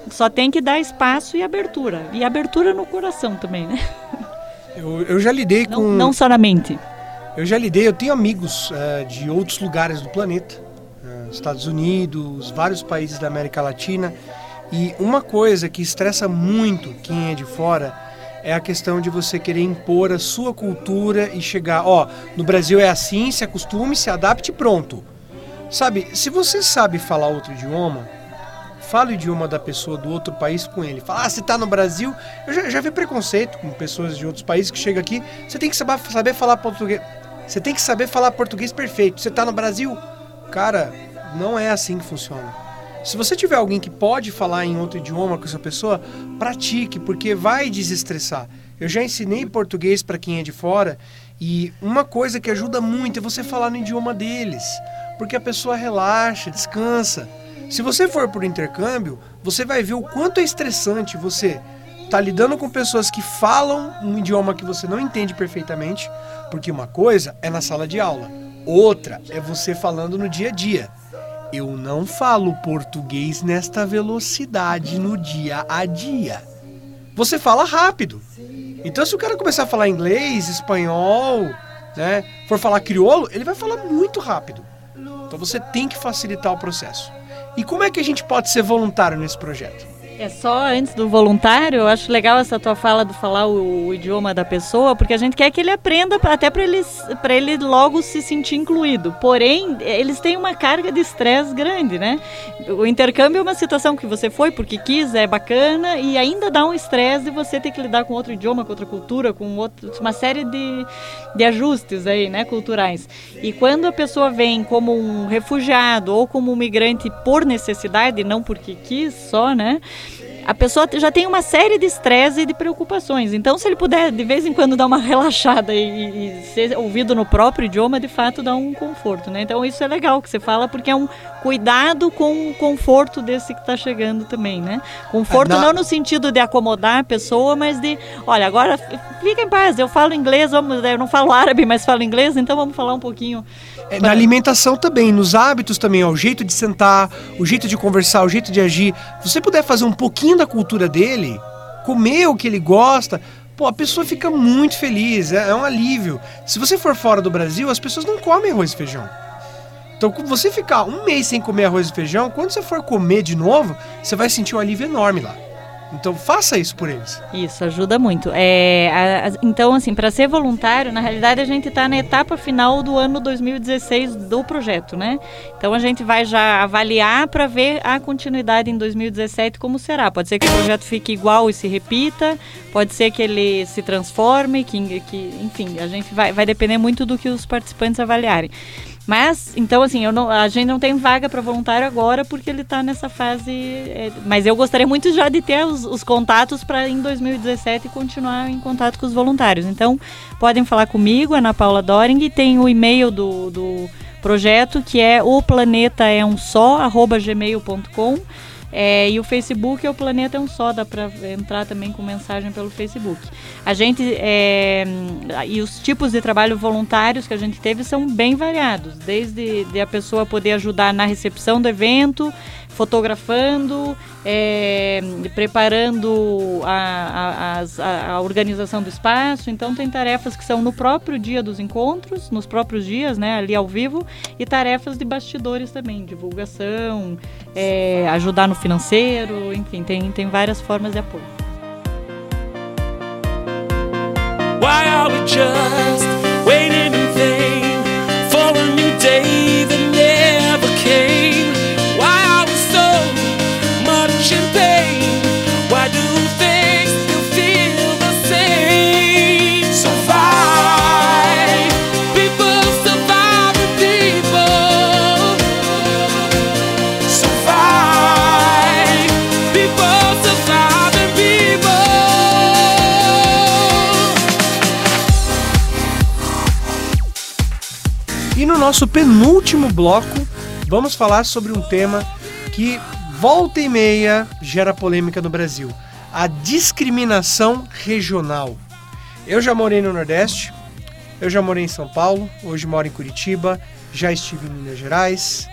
Só tem que dar espaço e abertura. E abertura no coração também, né? Eu, eu já lidei não, com. Não só na mente. Eu já lidei, eu tenho amigos uh, de outros lugares do planeta, uh, Estados Unidos, vários países da América Latina, e uma coisa que estressa muito quem é de fora é a questão de você querer impor a sua cultura e chegar, ó, no Brasil é assim, se acostume, se adapte pronto. Sabe, se você sabe falar outro idioma, fala o idioma da pessoa do outro país com ele. Fala, ah, você tá no Brasil. Eu já, já vi preconceito com pessoas de outros países que chegam aqui. Você tem que saber, saber falar português. Você tem que saber falar português perfeito. Você está no Brasil? Cara, não é assim que funciona. Se você tiver alguém que pode falar em outro idioma com essa pessoa, pratique, porque vai desestressar. Eu já ensinei português para quem é de fora e uma coisa que ajuda muito é você falar no idioma deles, porque a pessoa relaxa, descansa. Se você for por intercâmbio, você vai ver o quanto é estressante você tá lidando com pessoas que falam um idioma que você não entende perfeitamente, porque uma coisa é na sala de aula, outra é você falando no dia a dia. eu não falo português nesta velocidade no dia a dia. Você fala rápido. Então, se o cara começar a falar inglês, espanhol, né, for falar crioulo, ele vai falar muito rápido. Então, você tem que facilitar o processo. E como é que a gente pode ser voluntário nesse projeto? É só antes do voluntário, eu acho legal essa tua fala de falar o, o idioma da pessoa, porque a gente quer que ele aprenda até para ele, ele logo se sentir incluído. Porém, eles têm uma carga de estresse grande, né? O intercâmbio é uma situação que você foi porque quis, é bacana, e ainda dá um estresse de você ter que lidar com outro idioma, com outra cultura, com outro, uma série de, de ajustes aí, né, culturais. E quando a pessoa vem como um refugiado ou como um migrante por necessidade, não porque quis só, né? A pessoa já tem uma série de estresse e de preocupações. Então, se ele puder de vez em quando dar uma relaxada e, e, ser ouvido no próprio idioma, de fato dá um conforto, né? Então, isso é legal que você fala, porque é um cuidado com o conforto desse que está chegando também, né? Conforto Na... não no sentido de acomodar a pessoa, mas de, olha, agora fica em paz, eu falo inglês, vamos, eu não falo árabe, mas falo inglês, então vamos falar um pouquinho. É, na alimentação também, nos hábitos também, ó, o jeito de sentar, o jeito de conversar, o jeito de agir. Se você puder fazer um pouquinho da cultura dele, comer o que ele gosta, pô, a pessoa fica muito feliz, é, é um alívio. Se você for fora do Brasil, as pessoas não comem arroz e feijão. Então, você ficar um mês sem comer arroz e feijão, quando você for comer de novo, você vai sentir um alívio enorme lá. Então faça isso por eles. Isso ajuda muito. É, a, a, então, assim, para ser voluntário, na realidade a gente está na etapa final do ano 2016 do projeto, né? Então a gente vai já avaliar para ver a continuidade em 2017 como será. Pode ser que o projeto fique igual e se repita, pode ser que ele se transforme, que, que enfim, a gente vai, vai depender muito do que os participantes avaliarem. Mas, então, assim, eu não, a gente não tem vaga para voluntário agora porque ele está nessa fase. É, mas eu gostaria muito já de ter os, os contatos para em 2017 continuar em contato com os voluntários. Então, podem falar comigo, Ana Paula Doring, tem o e-mail do, do projeto que é o planeta é um só, arroba gmail.com. É, e o Facebook é o Planeta é um só, dá para entrar também com mensagem pelo Facebook. A gente é, e os tipos de trabalho voluntários que a gente teve são bem variados, desde de a pessoa poder ajudar na recepção do evento, fotografando, é, preparando a, a, a, organização do espaço. Então tem tarefas que são no próprio dia dos encontros, nos próprios dias, né, ali ao vivo, e tarefas de bastidores também, divulgação, é, ajudar no financeiro, enfim, tem, tem várias formas de apoio. Why are we just nosso penúltimo bloco, vamos falar sobre um tema que volta e meia gera polêmica no Brasil: a discriminação regional. Eu já morei no Nordeste, eu já morei em São Paulo, hoje moro em Curitiba, já estive em Minas Gerais,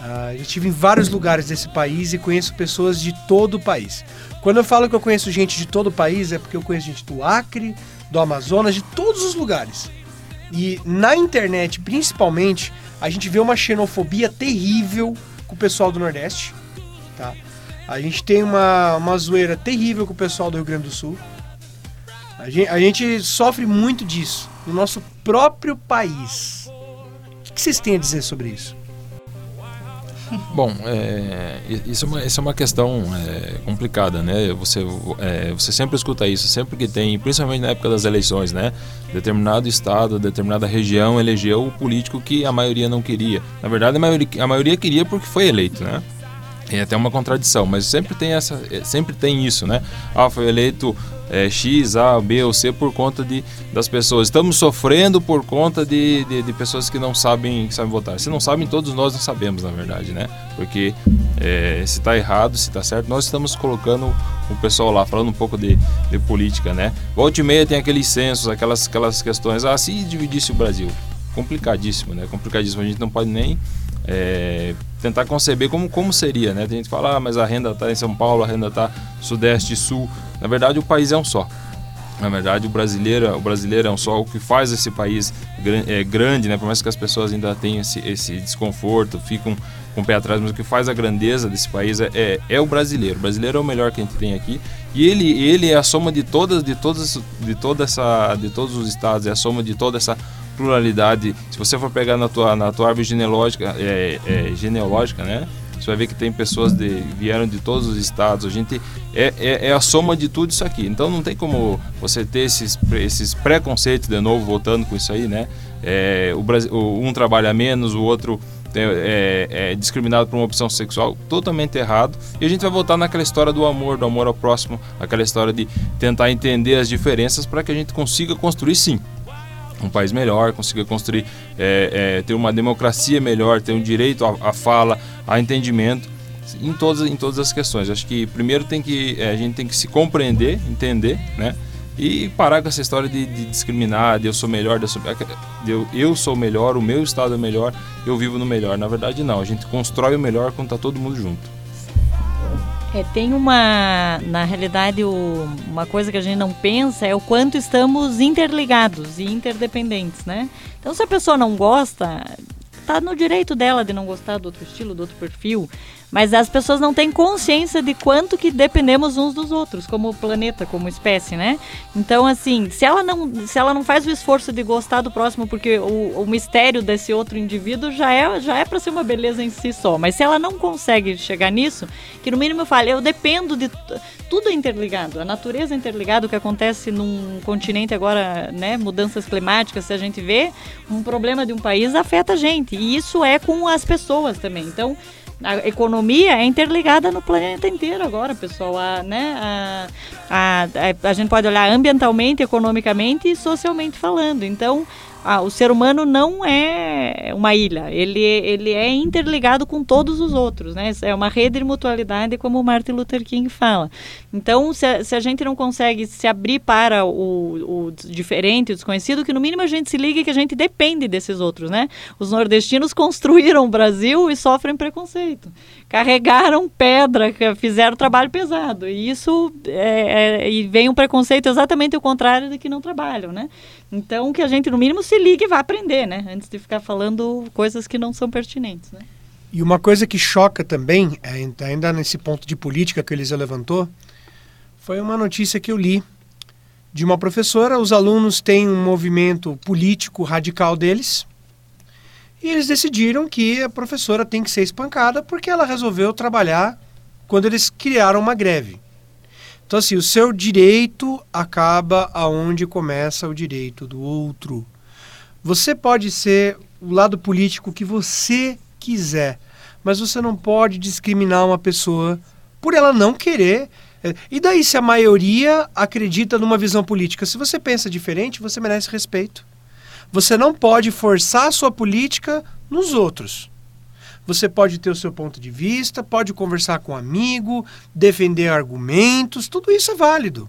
uh, já estive em vários lugares desse país e conheço pessoas de todo o país. Quando eu falo que eu conheço gente de todo o país, é porque eu conheço gente do Acre, do Amazonas, de todos os lugares. E na internet, principalmente, a gente vê uma xenofobia terrível com o pessoal do Nordeste, tá? A gente tem uma, uma zoeira terrível com o pessoal do Rio Grande do Sul. A gente, a gente sofre muito disso no nosso próprio país. O que vocês têm a dizer sobre isso? Bom, é, isso, é uma, isso é uma questão é, complicada, né? Você, é, você sempre escuta isso, sempre que tem, principalmente na época das eleições, né? Determinado estado, determinada região elegeu o político que a maioria não queria. Na verdade, a maioria, a maioria queria porque foi eleito, né? É até uma contradição, mas sempre tem essa, é, sempre tem isso, né? Ah, foi eleito é, X, A, B ou C por conta de, das pessoas. Estamos sofrendo por conta de, de, de, pessoas que não sabem, que sabem votar. Se não sabem, todos nós não sabemos, na verdade, né? Porque é, se está errado, se está certo, nós estamos colocando o pessoal lá, falando um pouco de, de política, né? Volta e meia tem aqueles censos, aquelas, aquelas questões. Ah, se dividisse o Brasil. Complicadíssimo, né? Complicadíssimo. A gente não pode nem é, tentar conceber como, como seria, né? Tem gente que fala, ah, mas a renda está em São Paulo, a renda está sudeste e sul. Na verdade, o país é um só. Na verdade, o brasileiro, o brasileiro é um só. O que faz esse país é, grande, né? Por mais que as pessoas ainda tenham esse, esse desconforto, ficam com o pé atrás, mas o que faz a grandeza desse país é, é, é, o brasileiro. O brasileiro é o melhor que a gente tem aqui e ele, ele é a soma de todas, de todas, de toda essa, de todos os estados, é a soma de toda essa pluralidade. Se você for pegar na tua, na tua árvore genealógica, é, é, genealógica, né? Você vai ver que tem pessoas de vieram de todos os estados. A gente é, é, é, a soma de tudo isso aqui. Então não tem como você ter esses, esses preconceitos de novo voltando com isso aí, né? É, o, um trabalha menos, o outro é, é, discriminado por uma opção sexual, totalmente errado. E a gente vai voltar naquela história do amor, do amor ao próximo, aquela história de tentar entender as diferenças para que a gente consiga construir sim um país melhor, consiga construir, é, é, ter uma democracia melhor, ter um direito à, à, fala, a entendimento em todas, em todas as questões. Acho que primeiro tem que é, a gente tem que se compreender, entender, né? E parar com essa história de, de discriminar, de eu sou melhor, de eu, sou, de eu, eu sou melhor, o meu estado é melhor, eu vivo no melhor. Na verdade, não. A gente constrói o melhor quando está todo mundo junto. É, tem uma, na realidade, o, uma coisa que a gente não pensa é o quanto estamos interligados e interdependentes, né? Então, se a pessoa não gosta, tá no direito dela de não gostar do outro estilo, do outro perfil. Mas as pessoas não têm consciência de quanto que dependemos uns dos outros, como planeta, como espécie, né? Então, assim, se ela não, se ela não faz o esforço de gostar do próximo, porque o, o mistério desse outro indivíduo já é, já é para ser uma beleza em si só. Mas se ela não consegue chegar nisso, que no mínimo eu falo, eu dependo de tudo é interligado, a natureza é interligada, o que acontece num continente agora, né, mudanças climáticas, se a gente vê, um problema de um país afeta a gente, e isso é com as pessoas também. Então, a economia é interligada no planeta inteiro agora, pessoal. A, né, a, a, a, a gente pode olhar ambientalmente, economicamente e socialmente falando. Então, ah, o ser humano não é uma ilha, ele, ele é interligado com todos os outros, né? É uma rede de mutualidade, como Martin Luther King fala. Então, se a, se a gente não consegue se abrir para o, o, diferente, o desconhecido, que no mínimo a gente se liga que a gente depende desses outros, né? Os nordestinos construíram o Brasil e sofrem preconceito. Carregaram pedra, fizeram trabalho pesado. E isso é, é, e vem um preconceito exatamente o contrário de que não trabalham, né? Então, que a gente, no mínimo, se ligue e vá aprender, né? Antes de ficar falando coisas que não são pertinentes, né? E uma coisa que choca também, é, ainda nesse ponto de política que eles levantou, foi uma notícia que eu li de uma professora. Os alunos têm um movimento político radical deles. E eles decidiram que a professora tem que ser espancada porque ela resolveu trabalhar quando eles criaram uma greve. Então, assim, o seu direito acaba aonde começa o direito do outro. Você pode ser o lado político que você quiser, mas você não pode discriminar uma pessoa por ela não querer. E daí, se a maioria acredita numa visão política? Se você pensa diferente, você merece respeito. Você não pode forçar a sua política nos outros. Você pode ter o seu ponto de vista, pode conversar com um amigo, defender argumentos, tudo isso é válido.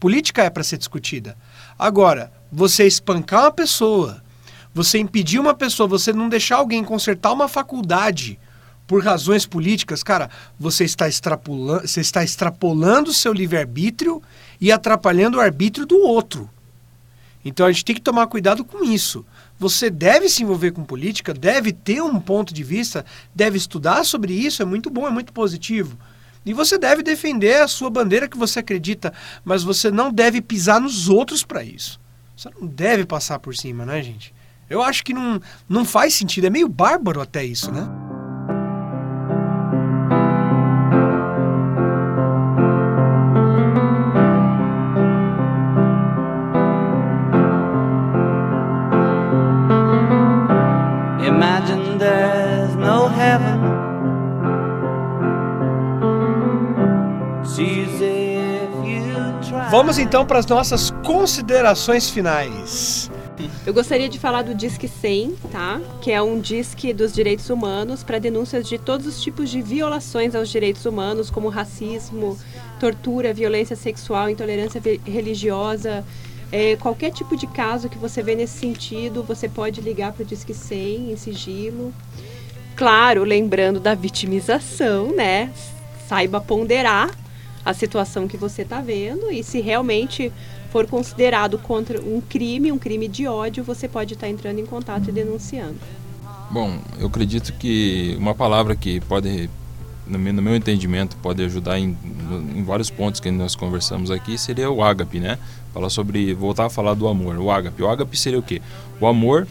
Política é para ser discutida. Agora, você espancar uma pessoa, você impedir uma pessoa, você não deixar alguém consertar uma faculdade por razões políticas, cara, você está extrapolando, você está extrapolando o seu livre-arbítrio e atrapalhando o arbítrio do outro. Então a gente tem que tomar cuidado com isso. Você deve se envolver com política, deve ter um ponto de vista, deve estudar sobre isso, é muito bom, é muito positivo. E você deve defender a sua bandeira que você acredita, mas você não deve pisar nos outros para isso. Você não deve passar por cima, né, gente? Eu acho que não, não faz sentido, é meio bárbaro até isso, né? Vamos então para as nossas considerações finais. Eu gostaria de falar do Disque 100, tá? Que é um disque dos direitos humanos para denúncias de todos os tipos de violações aos direitos humanos, como racismo, tortura, violência sexual, intolerância religiosa, é, qualquer tipo de caso que você vê nesse sentido, você pode ligar para o Disque 100 em sigilo. Claro, lembrando da vitimização, né? Saiba ponderar a situação que você está vendo e se realmente for considerado contra um crime, um crime de ódio, você pode estar entrando em contato e denunciando. Bom, eu acredito que uma palavra que pode, no meu, no meu entendimento, pode ajudar em, em, vários pontos que nós conversamos aqui seria o ágape, né? Falar sobre, voltar a falar do amor, o ágape. O ágape seria o quê? O amor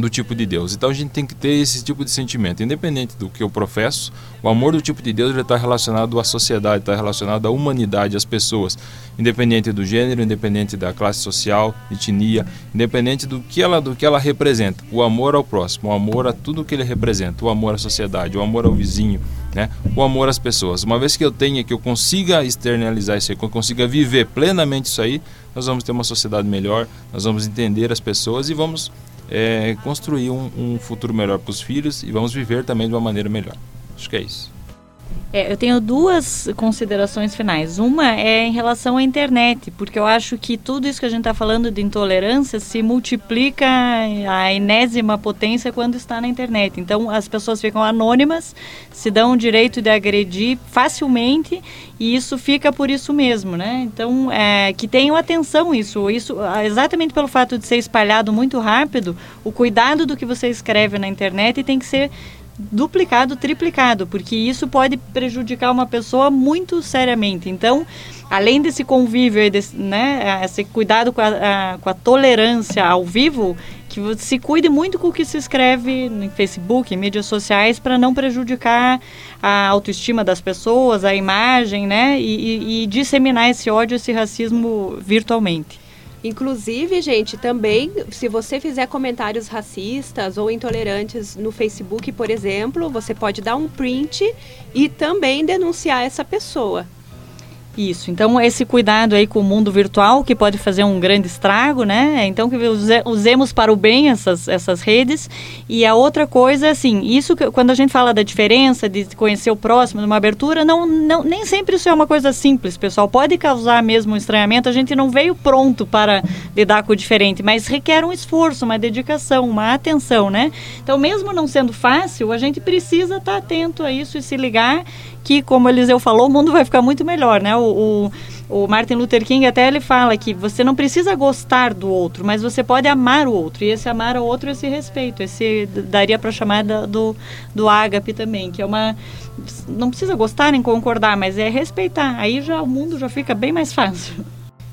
do tipo de Deus. Então a gente tem que ter esse tipo de sentimento, independente do que eu professo. O amor do tipo de Deus está relacionado à sociedade, está relacionado à humanidade, às pessoas, independente do gênero, independente da classe social, etnia, independente do que ela do que ela representa. O amor ao próximo, o amor a tudo que ele representa, o amor à sociedade, o amor ao vizinho, né? O amor às pessoas. Uma vez que eu tenha, que eu consiga externalizar isso aí, que eu consiga viver plenamente isso aí, nós vamos ter uma sociedade melhor, nós vamos entender as pessoas e vamos é, construir um, um futuro melhor para os filhos e vamos viver também de uma maneira melhor. Acho que é isso. É, eu tenho duas considerações finais. Uma é em relação à internet, porque eu acho que tudo isso que a gente está falando de intolerância se multiplica a enésima potência quando está na internet. Então as pessoas ficam anônimas, se dão o direito de agredir facilmente e isso fica por isso mesmo, né? Então é, que tenham atenção isso, isso exatamente pelo fato de ser espalhado muito rápido, o cuidado do que você escreve na internet tem que ser duplicado, triplicado, porque isso pode prejudicar uma pessoa muito seriamente. Então, além desse convívio, desse, né, esse cuidado com a, a, com a tolerância ao vivo, que se cuide muito com o que se escreve no Facebook, em mídias sociais, para não prejudicar a autoestima das pessoas, a imagem, né, e, e, e disseminar esse ódio, esse racismo virtualmente. Inclusive, gente, também, se você fizer comentários racistas ou intolerantes no Facebook, por exemplo, você pode dar um print e também denunciar essa pessoa. Isso, então esse cuidado aí com o mundo virtual que pode fazer um grande estrago, né? Então que usemos para o bem essas, essas redes. E a outra coisa, assim, isso que, quando a gente fala da diferença de conhecer o próximo, de uma abertura, não, não, nem sempre isso é uma coisa simples, pessoal. Pode causar mesmo um estranhamento, a gente não veio pronto para lidar com o diferente, mas requer um esforço, uma dedicação, uma atenção, né? Então, mesmo não sendo fácil, a gente precisa estar atento a isso e se ligar que, como Eliseu falou, o mundo vai ficar muito melhor, né? O, o, o, Martin Luther King até ele fala que você não precisa gostar do outro, mas você pode amar o outro. E esse amar ao outro, esse respeito, esse daria para chamar do, do ágape também, que é uma não precisa gostar nem concordar, mas é respeitar. Aí já o mundo já fica bem mais fácil.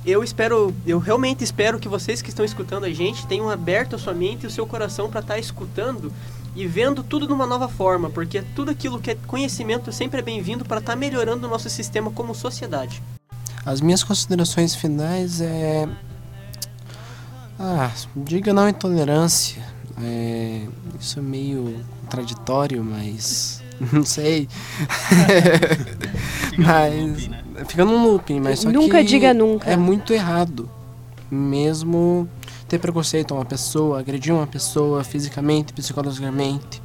Eu espero, eu realmente espero que vocês que estão escutando a gente tenham aberto a sua mente e o seu coração para estar tá escutando e vendo tudo de uma nova forma, porque tudo aquilo que é conhecimento sempre é bem-vindo para estar tá melhorando o nosso sistema como sociedade. As minhas considerações finais é. Ah, diga não intolerância. É... Isso é meio contraditório, mas. Não sei. mas. Fica num looping, mas só nunca que diga nunca. É muito errado. Mesmo ter preconceito a uma pessoa, agredir uma pessoa fisicamente, psicologicamente.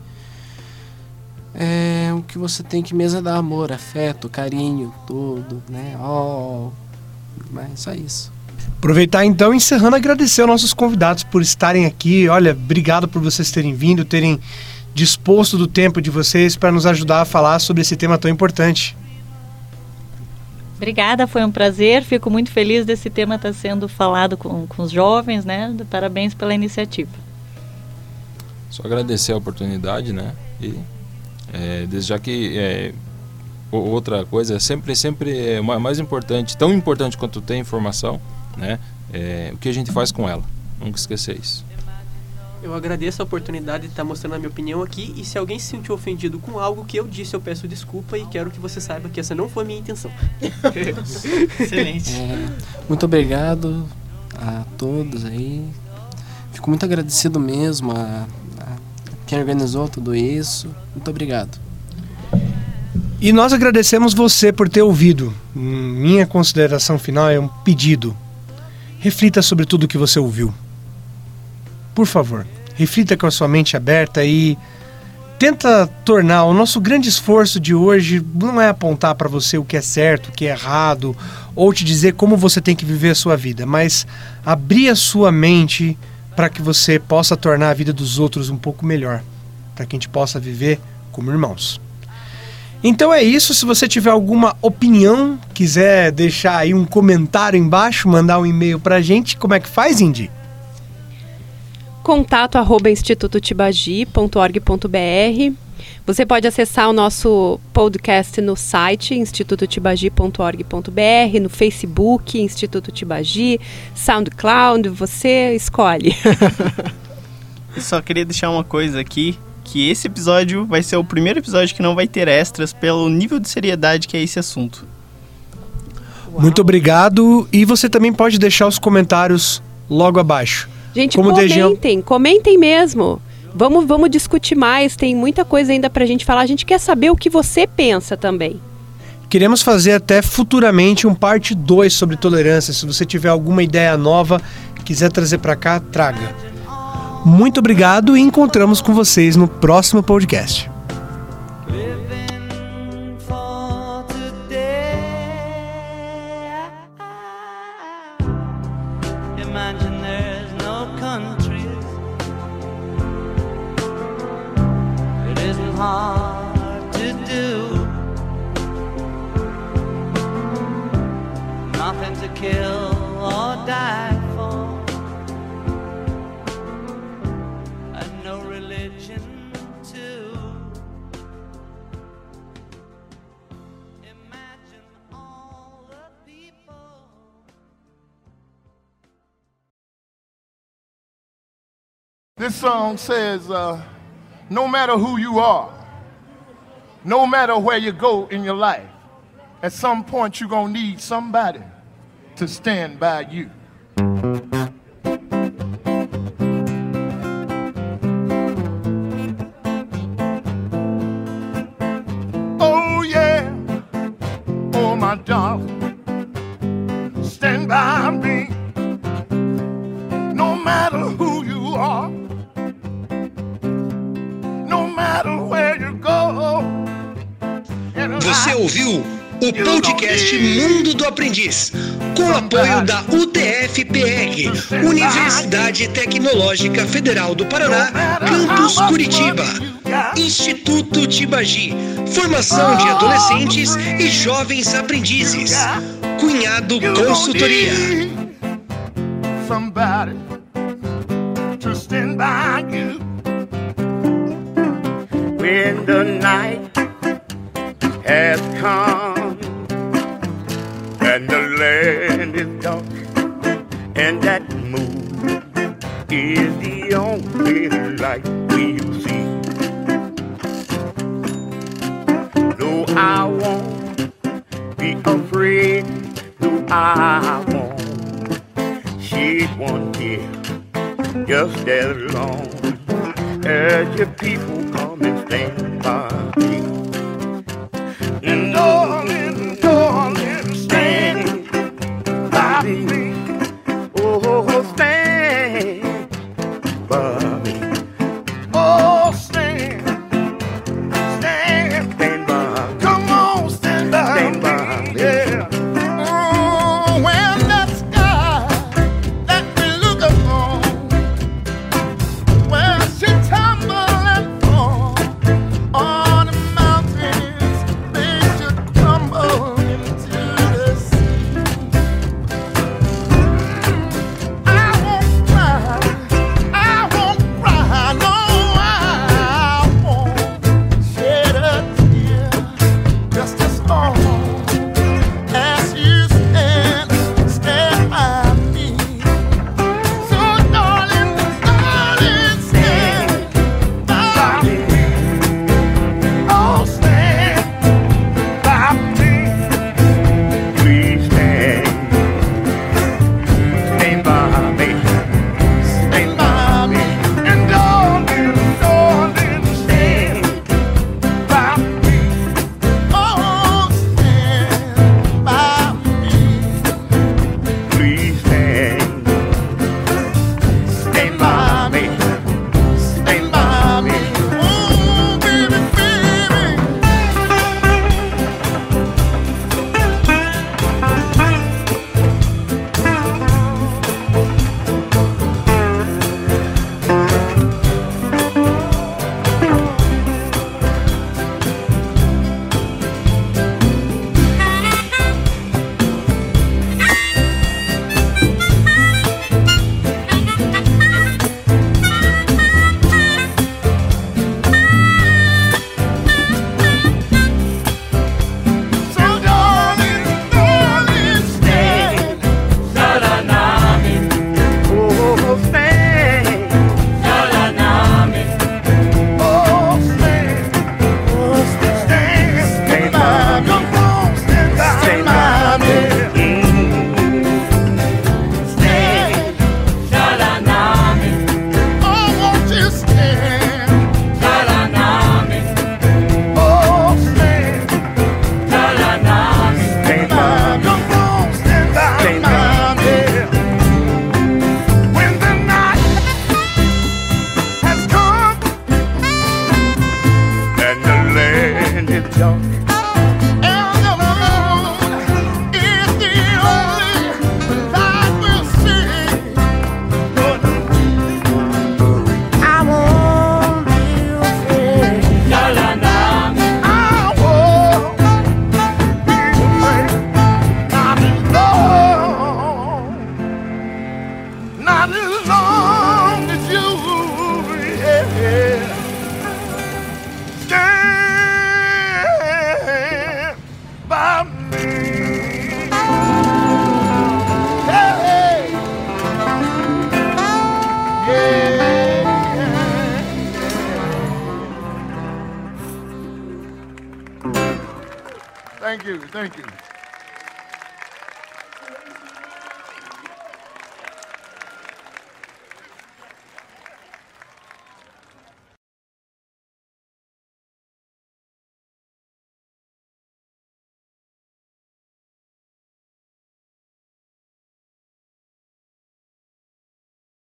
É o que você tem que mesmo é dar amor, afeto, carinho, tudo, né? Oh, mas só isso. Aproveitar então, encerrando, agradecer aos nossos convidados por estarem aqui. Olha, obrigado por vocês terem vindo, terem disposto do tempo de vocês para nos ajudar a falar sobre esse tema tão importante. Obrigada, foi um prazer. Fico muito feliz desse tema estar sendo falado com, com os jovens, né? Parabéns pela iniciativa. Só agradecer a oportunidade, né? E é, desde já que é, outra coisa, sempre, sempre é mais importante, tão importante quanto ter informação, né? É, o que a gente faz com ela. Nunca esquecer isso. Eu agradeço a oportunidade de estar mostrando a minha opinião aqui e se alguém se sentiu ofendido com algo que eu disse, eu peço desculpa e quero que você saiba que essa não foi a minha intenção. Excelente. É, muito obrigado a todos aí. Fico muito agradecido mesmo a, a quem organizou tudo isso. Muito obrigado. E nós agradecemos você por ter ouvido. Minha consideração final é um pedido. Reflita sobre tudo que você ouviu por favor, reflita com a sua mente aberta e tenta tornar o nosso grande esforço de hoje não é apontar para você o que é certo, o que é errado, ou te dizer como você tem que viver a sua vida, mas abrir a sua mente para que você possa tornar a vida dos outros um pouco melhor, para que a gente possa viver como irmãos. Então é isso. Se você tiver alguma opinião, quiser deixar aí um comentário embaixo, mandar um e-mail pra gente, como é que faz, Indy? Contato arroba institutotibagi.org.br. Você pode acessar o nosso podcast no site institutotibagi.org.br, no Facebook Instituto Tibagi, SoundCloud, você escolhe. Eu só queria deixar uma coisa aqui, que esse episódio vai ser o primeiro episódio que não vai ter extras pelo nível de seriedade que é esse assunto. Muito obrigado. E você também pode deixar os comentários logo abaixo. Gente, Como comentem, Dejean- comentem mesmo. Vamos, vamos discutir mais, tem muita coisa ainda pra gente falar. A gente quer saber o que você pensa também. Queremos fazer até futuramente um parte 2 sobre tolerância. Se você tiver alguma ideia nova, quiser trazer pra cá, traga. Muito obrigado e encontramos com vocês no próximo podcast. This song says, uh, no matter who you are, no matter where you go in your life, at some point you're going to need somebody to stand by you. Aprendiz, com o apoio da UTF-PR, Universidade Tecnológica Federal do Paraná, Campus Curitiba. Instituto Tibagi, formação de adolescentes e jovens aprendizes. Cunhado Consultoria. When the night